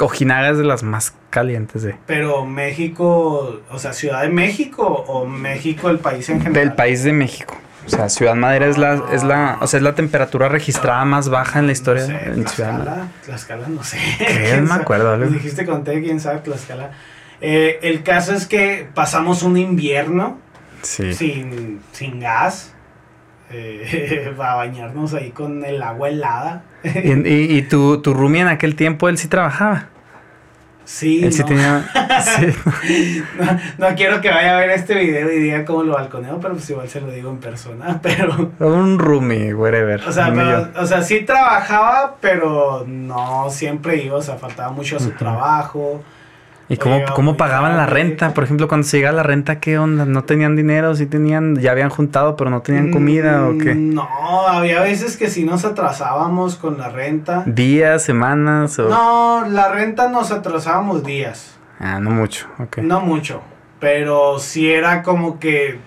Ojinaga es de las más calientes de, Pero México, o sea, Ciudad de México o México, el país en general. del país de México. O sea, Ciudad Madera es la, es la, o sea, es la temperatura registrada más baja en la historia No sé, en Ciudad Madera. Tlaxcala, Tlaxcala, no sé. ¿Qué? ¿Quién No me acuerdo. Pues dijiste con T, quién sabe, Tlaxcala. Eh, el caso es que pasamos un invierno Sí. sin, sin gas. Eh, para bañarnos ahí con el agua helada. Y, y, y tu, tu roomie en aquel tiempo, él sí trabajaba. Sí, Él sí no, tenía. sí. no, no quiero que vaya a ver este video y diga cómo lo balconeo, pero pues igual se lo digo en persona. Pero, Un roomie, whatever. o sea, pero- o sea, sí trabajaba, pero no siempre iba, o sea, faltaba mucho a su trabajo. ¿Y cómo, Oiga, cómo pagaban la renta? Por ejemplo, cuando se llega la renta, ¿qué onda? ¿No tenían dinero? ¿Sí tenían, ya habían juntado, pero no tenían comida o qué? Mm, No, había veces que sí nos atrasábamos con la renta. ¿Días, semanas? O... No, la renta nos atrasábamos días. Ah, no mucho, ok. No mucho, pero sí era como que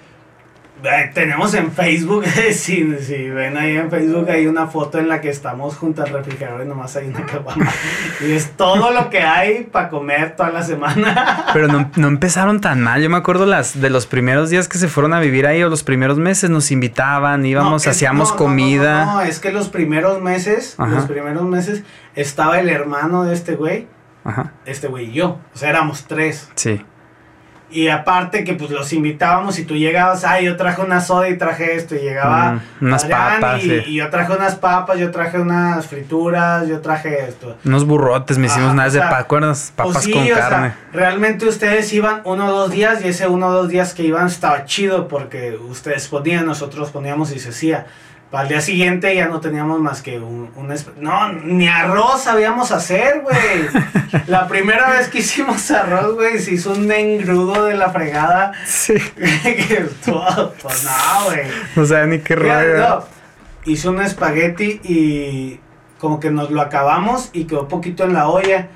eh, tenemos en Facebook, si, si ven ahí en Facebook hay una foto en la que estamos junto al refrigerador y nomás hay una caguama. y es todo lo que hay para comer toda la semana. Pero no, no empezaron tan mal. Yo me acuerdo las de los primeros días que se fueron a vivir ahí o los primeros meses nos invitaban, íbamos, No, es- hacíamos no, comida. No, es que los primeros meses, Ajá. los primeros meses estaba el hermano de este güey, Ajá, este güey y yo. O sea, éramos tres. sí. Y aparte que pues los invitábamos y tú llegabas, ay, yo traje una soda y traje esto y llegaba Mm, unas Adrián papas, y, sí. y yo traje unas papas, yo traje unas frituras, yo traje esto. Unos burrotes, me hicimos vez de sea. Pues papas sí, con sea, carne. realmente ustedes iban uno o dos días y ese uno o dos días que iban estaba chido porque ustedes ponían, nosotros poníamos y se hacía. Para el día siguiente ya no teníamos más que un, un No, ni arroz sabíamos hacer, güey. La primera vez que hicimos arroz, güey, se hizo un engrudo de la fregada. Sí. que estuvo- pues no, güey. No sabía ni qué rollo. no, hice un espagueti y como que nos lo acabamos y quedó poquito en la olla.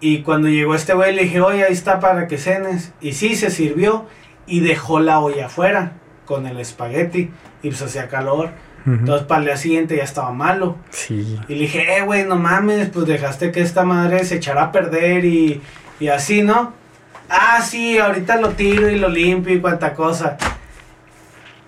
Y cuando llegó este güey le dije, oye, ahí está para que cenes. Y sí, se sirvió y dejó la olla afuera con el espagueti y pues hacía calor. Entonces para el día siguiente ya estaba malo. Sí. Y le dije, eh, güey, no mames, pues dejaste que esta madre se echara a perder y, y así, ¿no? Ah, sí, ahorita lo tiro y lo limpio y cuanta cosa.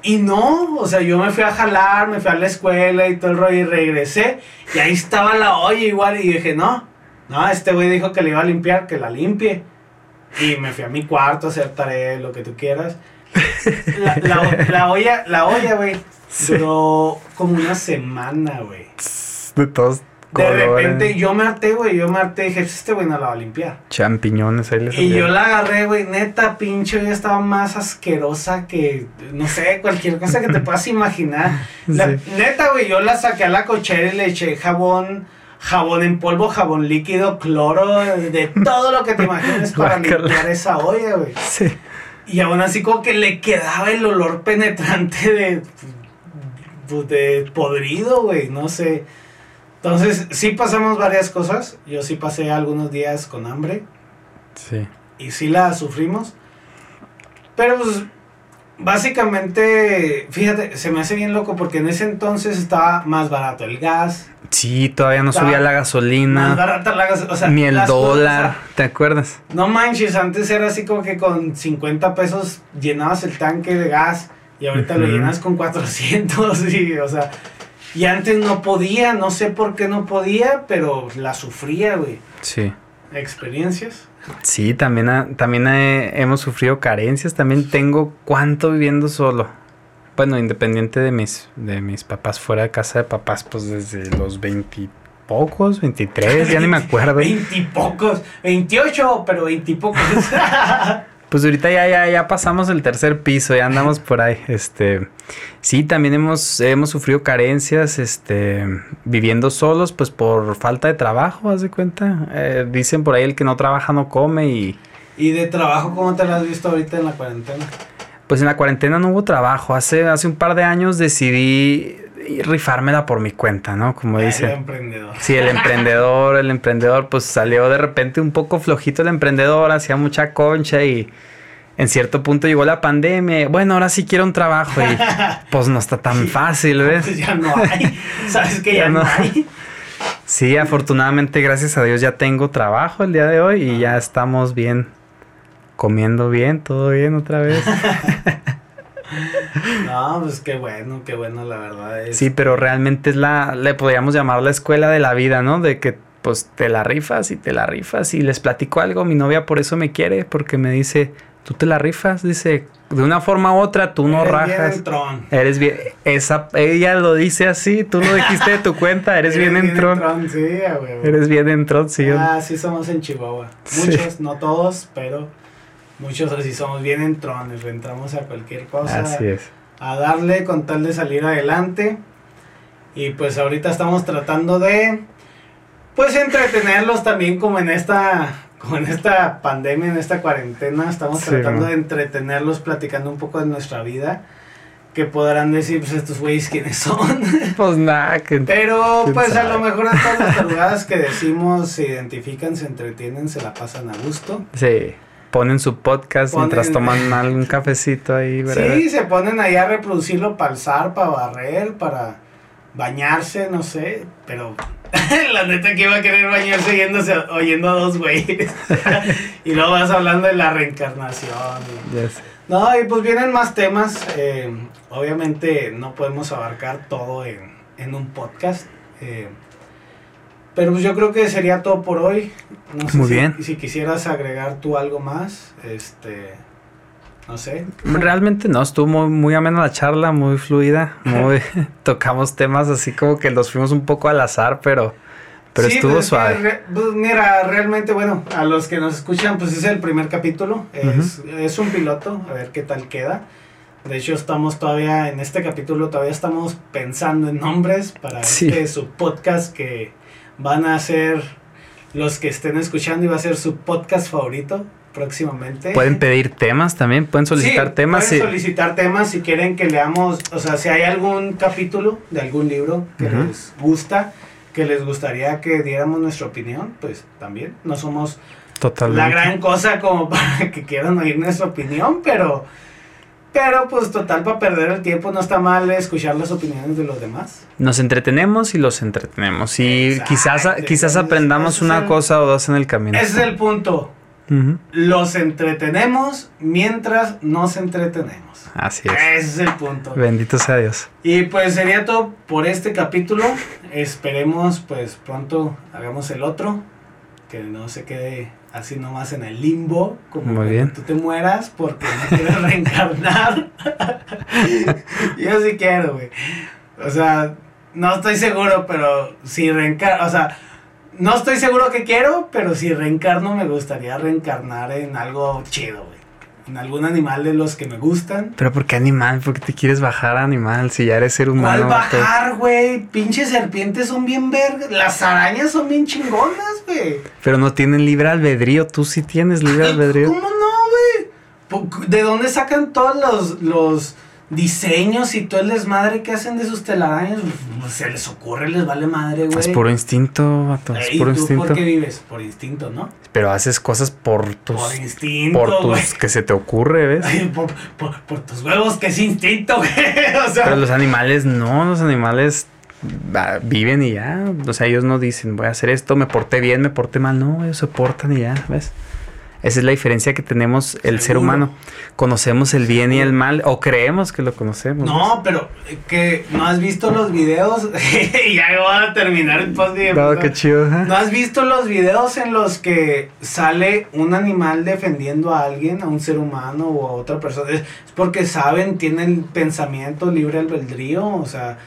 Y no, o sea, yo me fui a jalar, me fui a la escuela y todo el rollo y regresé. Y ahí estaba la olla igual y dije, no, no, este güey dijo que le iba a limpiar, que la limpie. Y me fui a mi cuarto a hacer tarea, lo que tú quieras. La, la- la olla, la olla, güey, Sí. duró como una semana, güey. De todos De colores. repente yo me harté, güey, yo me harté y dije, este güey no la va a limpiar. Champiñones ahí les Y yo la agarré, güey, neta, pinche, ya estaba más asquerosa que, no sé, cualquier cosa que te puedas imaginar. La- Sí. Neta, güey, yo la saqué a la cochera y le eché jabón, jabón en polvo, jabón líquido, cloro, de todo lo que te imagines para limpiar esa olla, güey. Sí. Y aún así como que le quedaba el olor penetrante de... pues, de podrido, güey, no sé. Entonces, sí pasamos varias cosas. Yo sí pasé algunos días con hambre. Sí. Y sí la sufrimos. Pero pues básicamente, fíjate, se me hace bien loco porque en ese entonces estaba más barato el gas. Sí, todavía no subía la Más gasolina. barata la gas. O sea, Ni el cosas, dólar. o sea, ¿Te acuerdas? no manches, antes era así como que con 50 pesos llenabas el tanque de gas y ahorita lo llenas con 400 y, o sea, y antes no podía, no sé por qué no podía, pero la sufría, güey. Sí. Experiencias. Sí, también, ha- también he- hemos sufrido carencias. También tengo cuánto viviendo solo. Bueno, independiente de mis, de mis papás, fuera de casa de papás, pues desde los veintipocos, 23, ya ni me acuerdo. Veintipocos, 28, pero veintipocos. Pues ahorita ya, ya, ya pasamos el tercer piso, ya andamos por ahí. Este, sí, también hemos, hemos sufrido carencias, este, viviendo solos, pues por falta de trabajo, haz de cuenta. Eh, dicen por ahí el que no trabaja no come y ¿Y de trabajo cómo te lo has visto ahorita en la cuarentena? pues en la cuarentena no hubo trabajo. Hace, hace un par de años decidí rifármela por mi cuenta, ¿no? Como El dice. emprendedor. Sí, el emprendedor, el emprendedor, pues salió de repente un poco flojito el emprendedor, hacía mucha concha y en cierto punto llegó la pandemia. y, Bueno, ahora sí quiero un trabajo y pues no está tan fácil, Pues ¿ves? ya no hay. ¿Sabes que ya, Ya no no. hay? Sí, afortunadamente, gracias a Dios ya tengo trabajo el día de hoy y ya estamos bien, comiendo bien, todo bien otra vez. No, pues qué bueno, qué bueno, la verdad. Es, Sí, pero realmente es la, le podríamos llamar la escuela de la vida, ¿no? De que pues te la rifas y te la rifas y les platico algo, mi novia por eso me quiere, porque me dice, tú te la rifas, dice, de una forma u otra tú no Eres bien rajas. entrón. Eres bien, esa, ella lo dice así, tú lo dijiste de tu cuenta, eres, bien entrón. Sí, a huevo. Eres bien entrón, sí. Ah, sí somos en Chihuahua. Sí. Muchos, no todos, pero muchos así somos bien entrones. Le entramos a cualquier cosa. así es. a darle con tal de salir adelante. Y pues ahorita estamos tratando de pues entretenerlos también como en esta como en esta pandemia, en esta cuarentena, estamos Sí, tratando ¿no? de entretenerlos platicando un poco de nuestra vida. Que podrán decir, pues estos güeyes quiénes son. Pues nada, que... Pero ¿Quién pues a lo mejor en todas las tarugadas que decimos se identifican, se entretienen, se la pasan a gusto. Sí, ponen su podcast Ponen- mientras toman algún cafecito ahí, ¿verdad? Sí, se ponen ahí a reproducirlo para alzar, para barrer, para bañarse, no sé, pero la neta que iba a querer bañarse yéndose, oyendo a dos güeyes. y luego vas hablando de la reencarnación. y-. No, y pues vienen más temas. eh, obviamente no podemos abarcar todo en, en un podcast. eh, pero pues yo creo que sería todo por hoy. No sé Muy si- bien. Si quisieras agregar tú algo más, este, no sé. Realmente no, estuvo muy, muy amena la charla, muy fluida, muy tocamos temas así como que los fuimos un poco al azar, pero, pero Sí, estuvo pues, suave. re- pues, mira, realmente, bueno, a los que nos escuchan, pues es el primer capítulo. Es, es un piloto, a ver qué tal queda. De hecho, estamos todavía, en este capítulo, todavía estamos pensando en nombres para Sí. este su podcast que van a ser los que estén escuchando y va a ser su podcast favorito próximamente. Pueden pedir temas también, pueden solicitar Sí, temas. Pueden solicitar temas si quieren que leamos, o sea, si hay algún capítulo de algún libro que les gusta, que les gustaría que diéramos nuestra opinión, pues también. No somos Totalmente. la gran cosa como para que quieran oír nuestra opinión, pero, pero pues total, para perder el tiempo no está mal escuchar las opiniones de los demás. Nos entretenemos y los entretenemos. Y Exacto, quizás, quizás aprendamos es una el- cosa o dos en el camino. Ese es el punto. Los entretenemos mientras nos entretenemos. Así es. Ese es el punto. Bendito sea Dios. Y pues sería todo por este capítulo. Esperemos pues pronto hagamos el otro. Que no se quede así nomás en el limbo. Como Muy bien. tú te mueras porque no quieres reencarnar. Yo sí quiero, güey. O sea, no estoy seguro, pero si reencarno, o sea, no estoy seguro que quiero, pero si reencarno me gustaría reencarnar en algo chido, güey. En algún animal de los que me gustan. Pero ¿por qué animal? ¿Por qué te quieres bajar a animal si ya eres ser ¿Cuál humano? pues? bajar, güey? Pinches serpientes son bien vergas. Las arañas son bien chingonas, güey. Pero no tienen libre albedrío. Tú sí tienes libre albedrío. ¿Cómo no, güey? ¿De dónde sacan todos los, los diseños y todo el desmadre que hacen de sus telarañas, pues, se les ocurre, les vale madre, güey. Es puro instinto, vato. Es Ey, puro ¿tú instinto. por qué vives? Por instinto, ¿no? Pero haces cosas por tus. por instinto, por tus. que se te ocurre, ¿ves? Ay, por, por- por tus huevos, que es instinto, güey. O sea, Pero los animales no, los animales va, viven y ya. O sea, ellos no dicen, voy a hacer esto, me porté bien, me porté mal. No, ellos se portan y ya, ¿ves? Esa es la diferencia que tenemos el ser humano. Conocemos el bien y el mal, o creemos que lo conocemos. No, pero eh, que no has visto los videos. y ya voy a terminar el post. No, qué chido. ¿No has visto los videos en los que sale un animal defendiendo a alguien, a un ser humano o a otra persona? Es es porque saben, tienen pensamiento libre albedrío, o sea,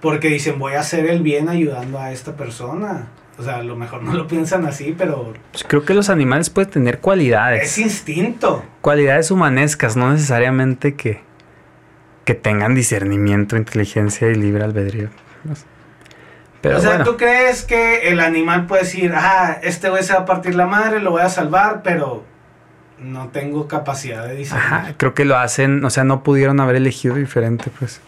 porque dicen voy a hacer el bien ayudando a esta persona. O sea, a lo mejor no lo piensan así, pero Pues creo que los animales pueden tener cualidades. es instinto. cualidades humanescas, no necesariamente que, que tengan discernimiento, inteligencia y libre albedrío. Pero o sea, bueno, ¿tú crees que el animal puede decir, ah, este güey se va a partir la madre, lo voy a salvar, pero no tengo capacidad de discernir? ajá, creo que lo hacen, o sea, no pudieron haber elegido diferente, pues.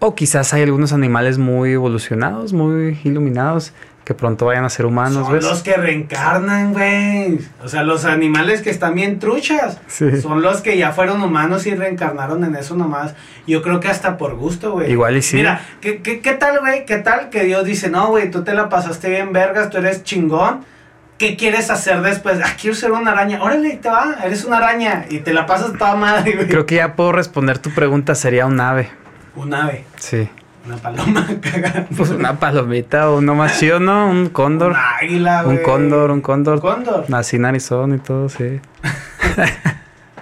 O quizás hay algunos animales muy evolucionados, muy iluminados, que pronto vayan a ser humanos, Son ¿ves? los que reencarnan, güey. O sea, los animales que están bien truchas. Sí. Son los que ya fueron humanos y reencarnaron en eso nomás. Yo creo que hasta por gusto, güey. Igual y sí. Mira, ¿qué, qué, qué tal, güey? ¿Qué tal que Dios dice, no, güey, tú te la pasaste bien vergas, tú eres chingón? ¿Qué quieres hacer después? Ah, quiero ser una araña. Órale, te va, eres una araña. Y te la pasas toda madre, güey. Creo que ya puedo responder tu pregunta, sería un ave. Un ave, Sí. Una paloma, cagada. Pues una palomita o uno más chido, ¿no? Un cóndor. Un águila, güey. Un cóndor, un cóndor. Un cóndor. Nací en Arizona y todo, sí.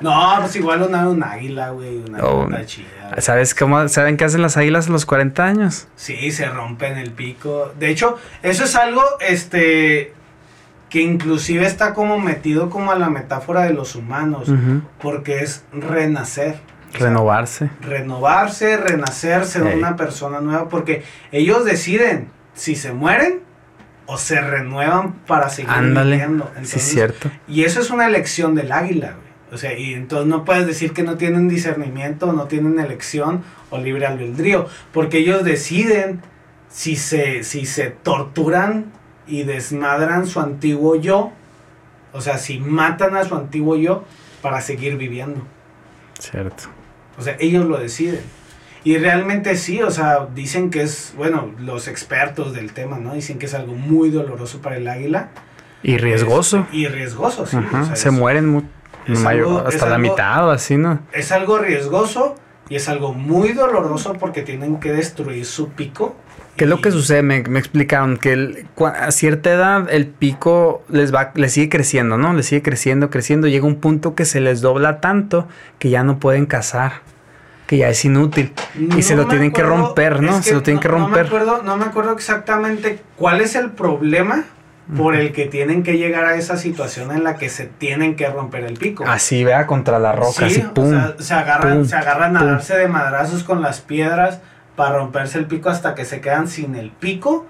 No, pues igual un ave, un águila, güey. Una Oh, chida. güey. ¿Sabes cómo, saben qué hacen las águilas a los 40 años? Sí, se rompen el pico. De hecho, eso es algo, este, que inclusive está como metido como a la metáfora de los humanos, porque es renacer. O sea, Renovarse. renovarse, renacer, ser Ey. una persona nueva, porque ellos deciden si se mueren o se renuevan para seguir Ándale. viviendo. Sí, Entonces, cierto. y eso es una elección del águila, güey. O sea, y entonces no puedes decir que no tienen discernimiento, no tienen elección o libre albedrío, porque ellos deciden si se, si se torturan y desmadran su antiguo yo, o sea, si matan a su antiguo yo para seguir viviendo. Cierto. O sea, ellos lo deciden. Y realmente sí, o sea, dicen que es, bueno, los expertos del tema, ¿no? Dicen que es algo muy doloroso para el águila. Y riesgoso. Es- y riesgoso, sí. Ajá, o sea, Se es- mueren mayor- algo- hasta la algo- mitad o así, ¿no? Es algo riesgoso y es algo muy doloroso porque tienen que destruir su pico. ¿Qué es lo que sucede? Me, me explicaron que el- a cierta edad el pico les va, les sigue creciendo, ¿no? Les sigue creciendo, creciendo. Llega un punto que se les dobla tanto que ya no pueden cazar, que ya es inútil. y se No lo tienen que acuerdo, romper, ¿no? es Se lo tienen no- que No romper. me, acuerdo, no me acuerdo exactamente cuál es el problema por el que tienen que llegar a esa situación en la que se tienen que romper el pico. Así, vea, contra la roca, Sí, así, o pum. sea, se agarran, pum, se agarran a pum. darse de madrazos con las piedras para romperse el pico hasta que se quedan sin el pico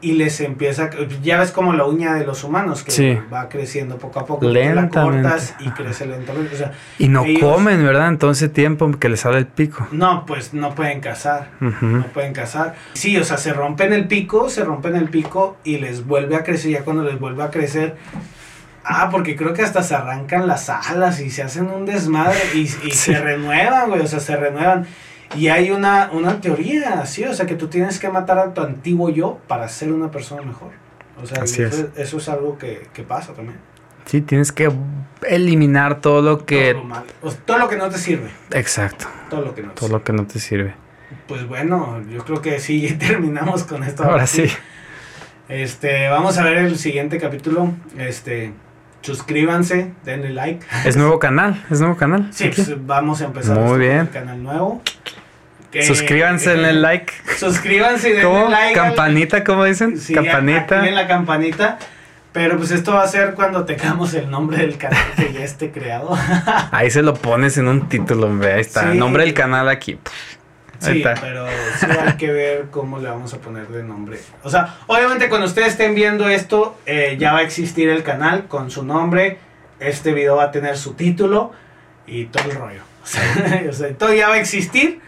y les empieza, ya ves como la uña de los humanos que Sí. va creciendo poco a poco, tú la Lentamente, cortas y crece lentamente, o sea, Y no ellos- comen, ¿verdad? En todo ese tiempo que les sale el pico. no, pues no pueden cazar, no pueden cazar. Sí, o sea, se rompen el pico, se rompen el pico y les vuelve a crecer, ya cuando les vuelve a crecer, ah, porque creo que hasta se arrancan las alas y se hacen un desmadre y, y Sí. se renuevan, güey, o sea, se renuevan. Y hay una, una teoría así, o sea, que tú tienes que matar a tu antiguo yo para ser una persona mejor. O sea, Así eso, es. eso es algo que, que pasa también. Sí, tienes que eliminar todo lo que... Todo lo. O sea, todo lo que no te sirve. Exacto, Todo lo que no te todo sirve. lo que no te sirve. Pues bueno, yo creo que sí, terminamos con esto. Ahora sí. Este, vamos a ver el siguiente capítulo. Este, suscríbanse, denle like. Es nuevo canal, es nuevo canal. Sí, pues vamos a empezar Muy bien. el canal nuevo. Que- Suscríbanse, denle like. Suscríbanse y denle ¿Cómo? like. al- Campanita, ¿cómo dicen? Sí, Campanita. activen la campanita. Pero pues esto va a ser cuando tengamos el nombre del canal que ya esté creado. Ahí se lo pones en un título, hombre. Ahí está. Sí. Nombre del canal aquí. Ahí Sí, está. pero sí hay que ver cómo le vamos a poner de nombre. O sea, obviamente cuando ustedes estén viendo esto, eh, ya va a existir el canal con su nombre. Este video va a tener su título y todo el rollo. O sea, todo ya va a existir,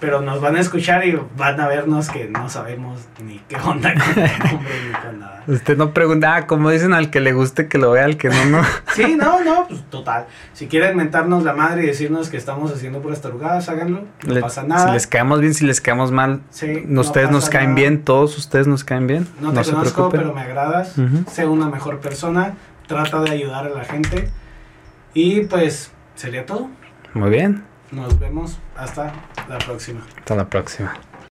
pero nos van a escuchar y van a vernos que no sabemos ni qué onda con el nombre ni con nada. Usted no pregunta, ah, como dicen al que le guste que lo vea, al que no, no. Sí, no, no, pues total. Si quieren mentarnos la madre y decirnos que estamos haciendo puras tarugadas, háganlo. No Le- pasa nada. Si les caemos bien, si les caemos mal, Sí, no ustedes nos caen nada. bien, todos ustedes nos caen bien. No No, te se conozco, preocupen. pero me agradas. Sé una mejor persona. Trata de ayudar a la gente. Y pues sería todo. Muy bien. Nos vemos hasta la próxima. Hasta la próxima.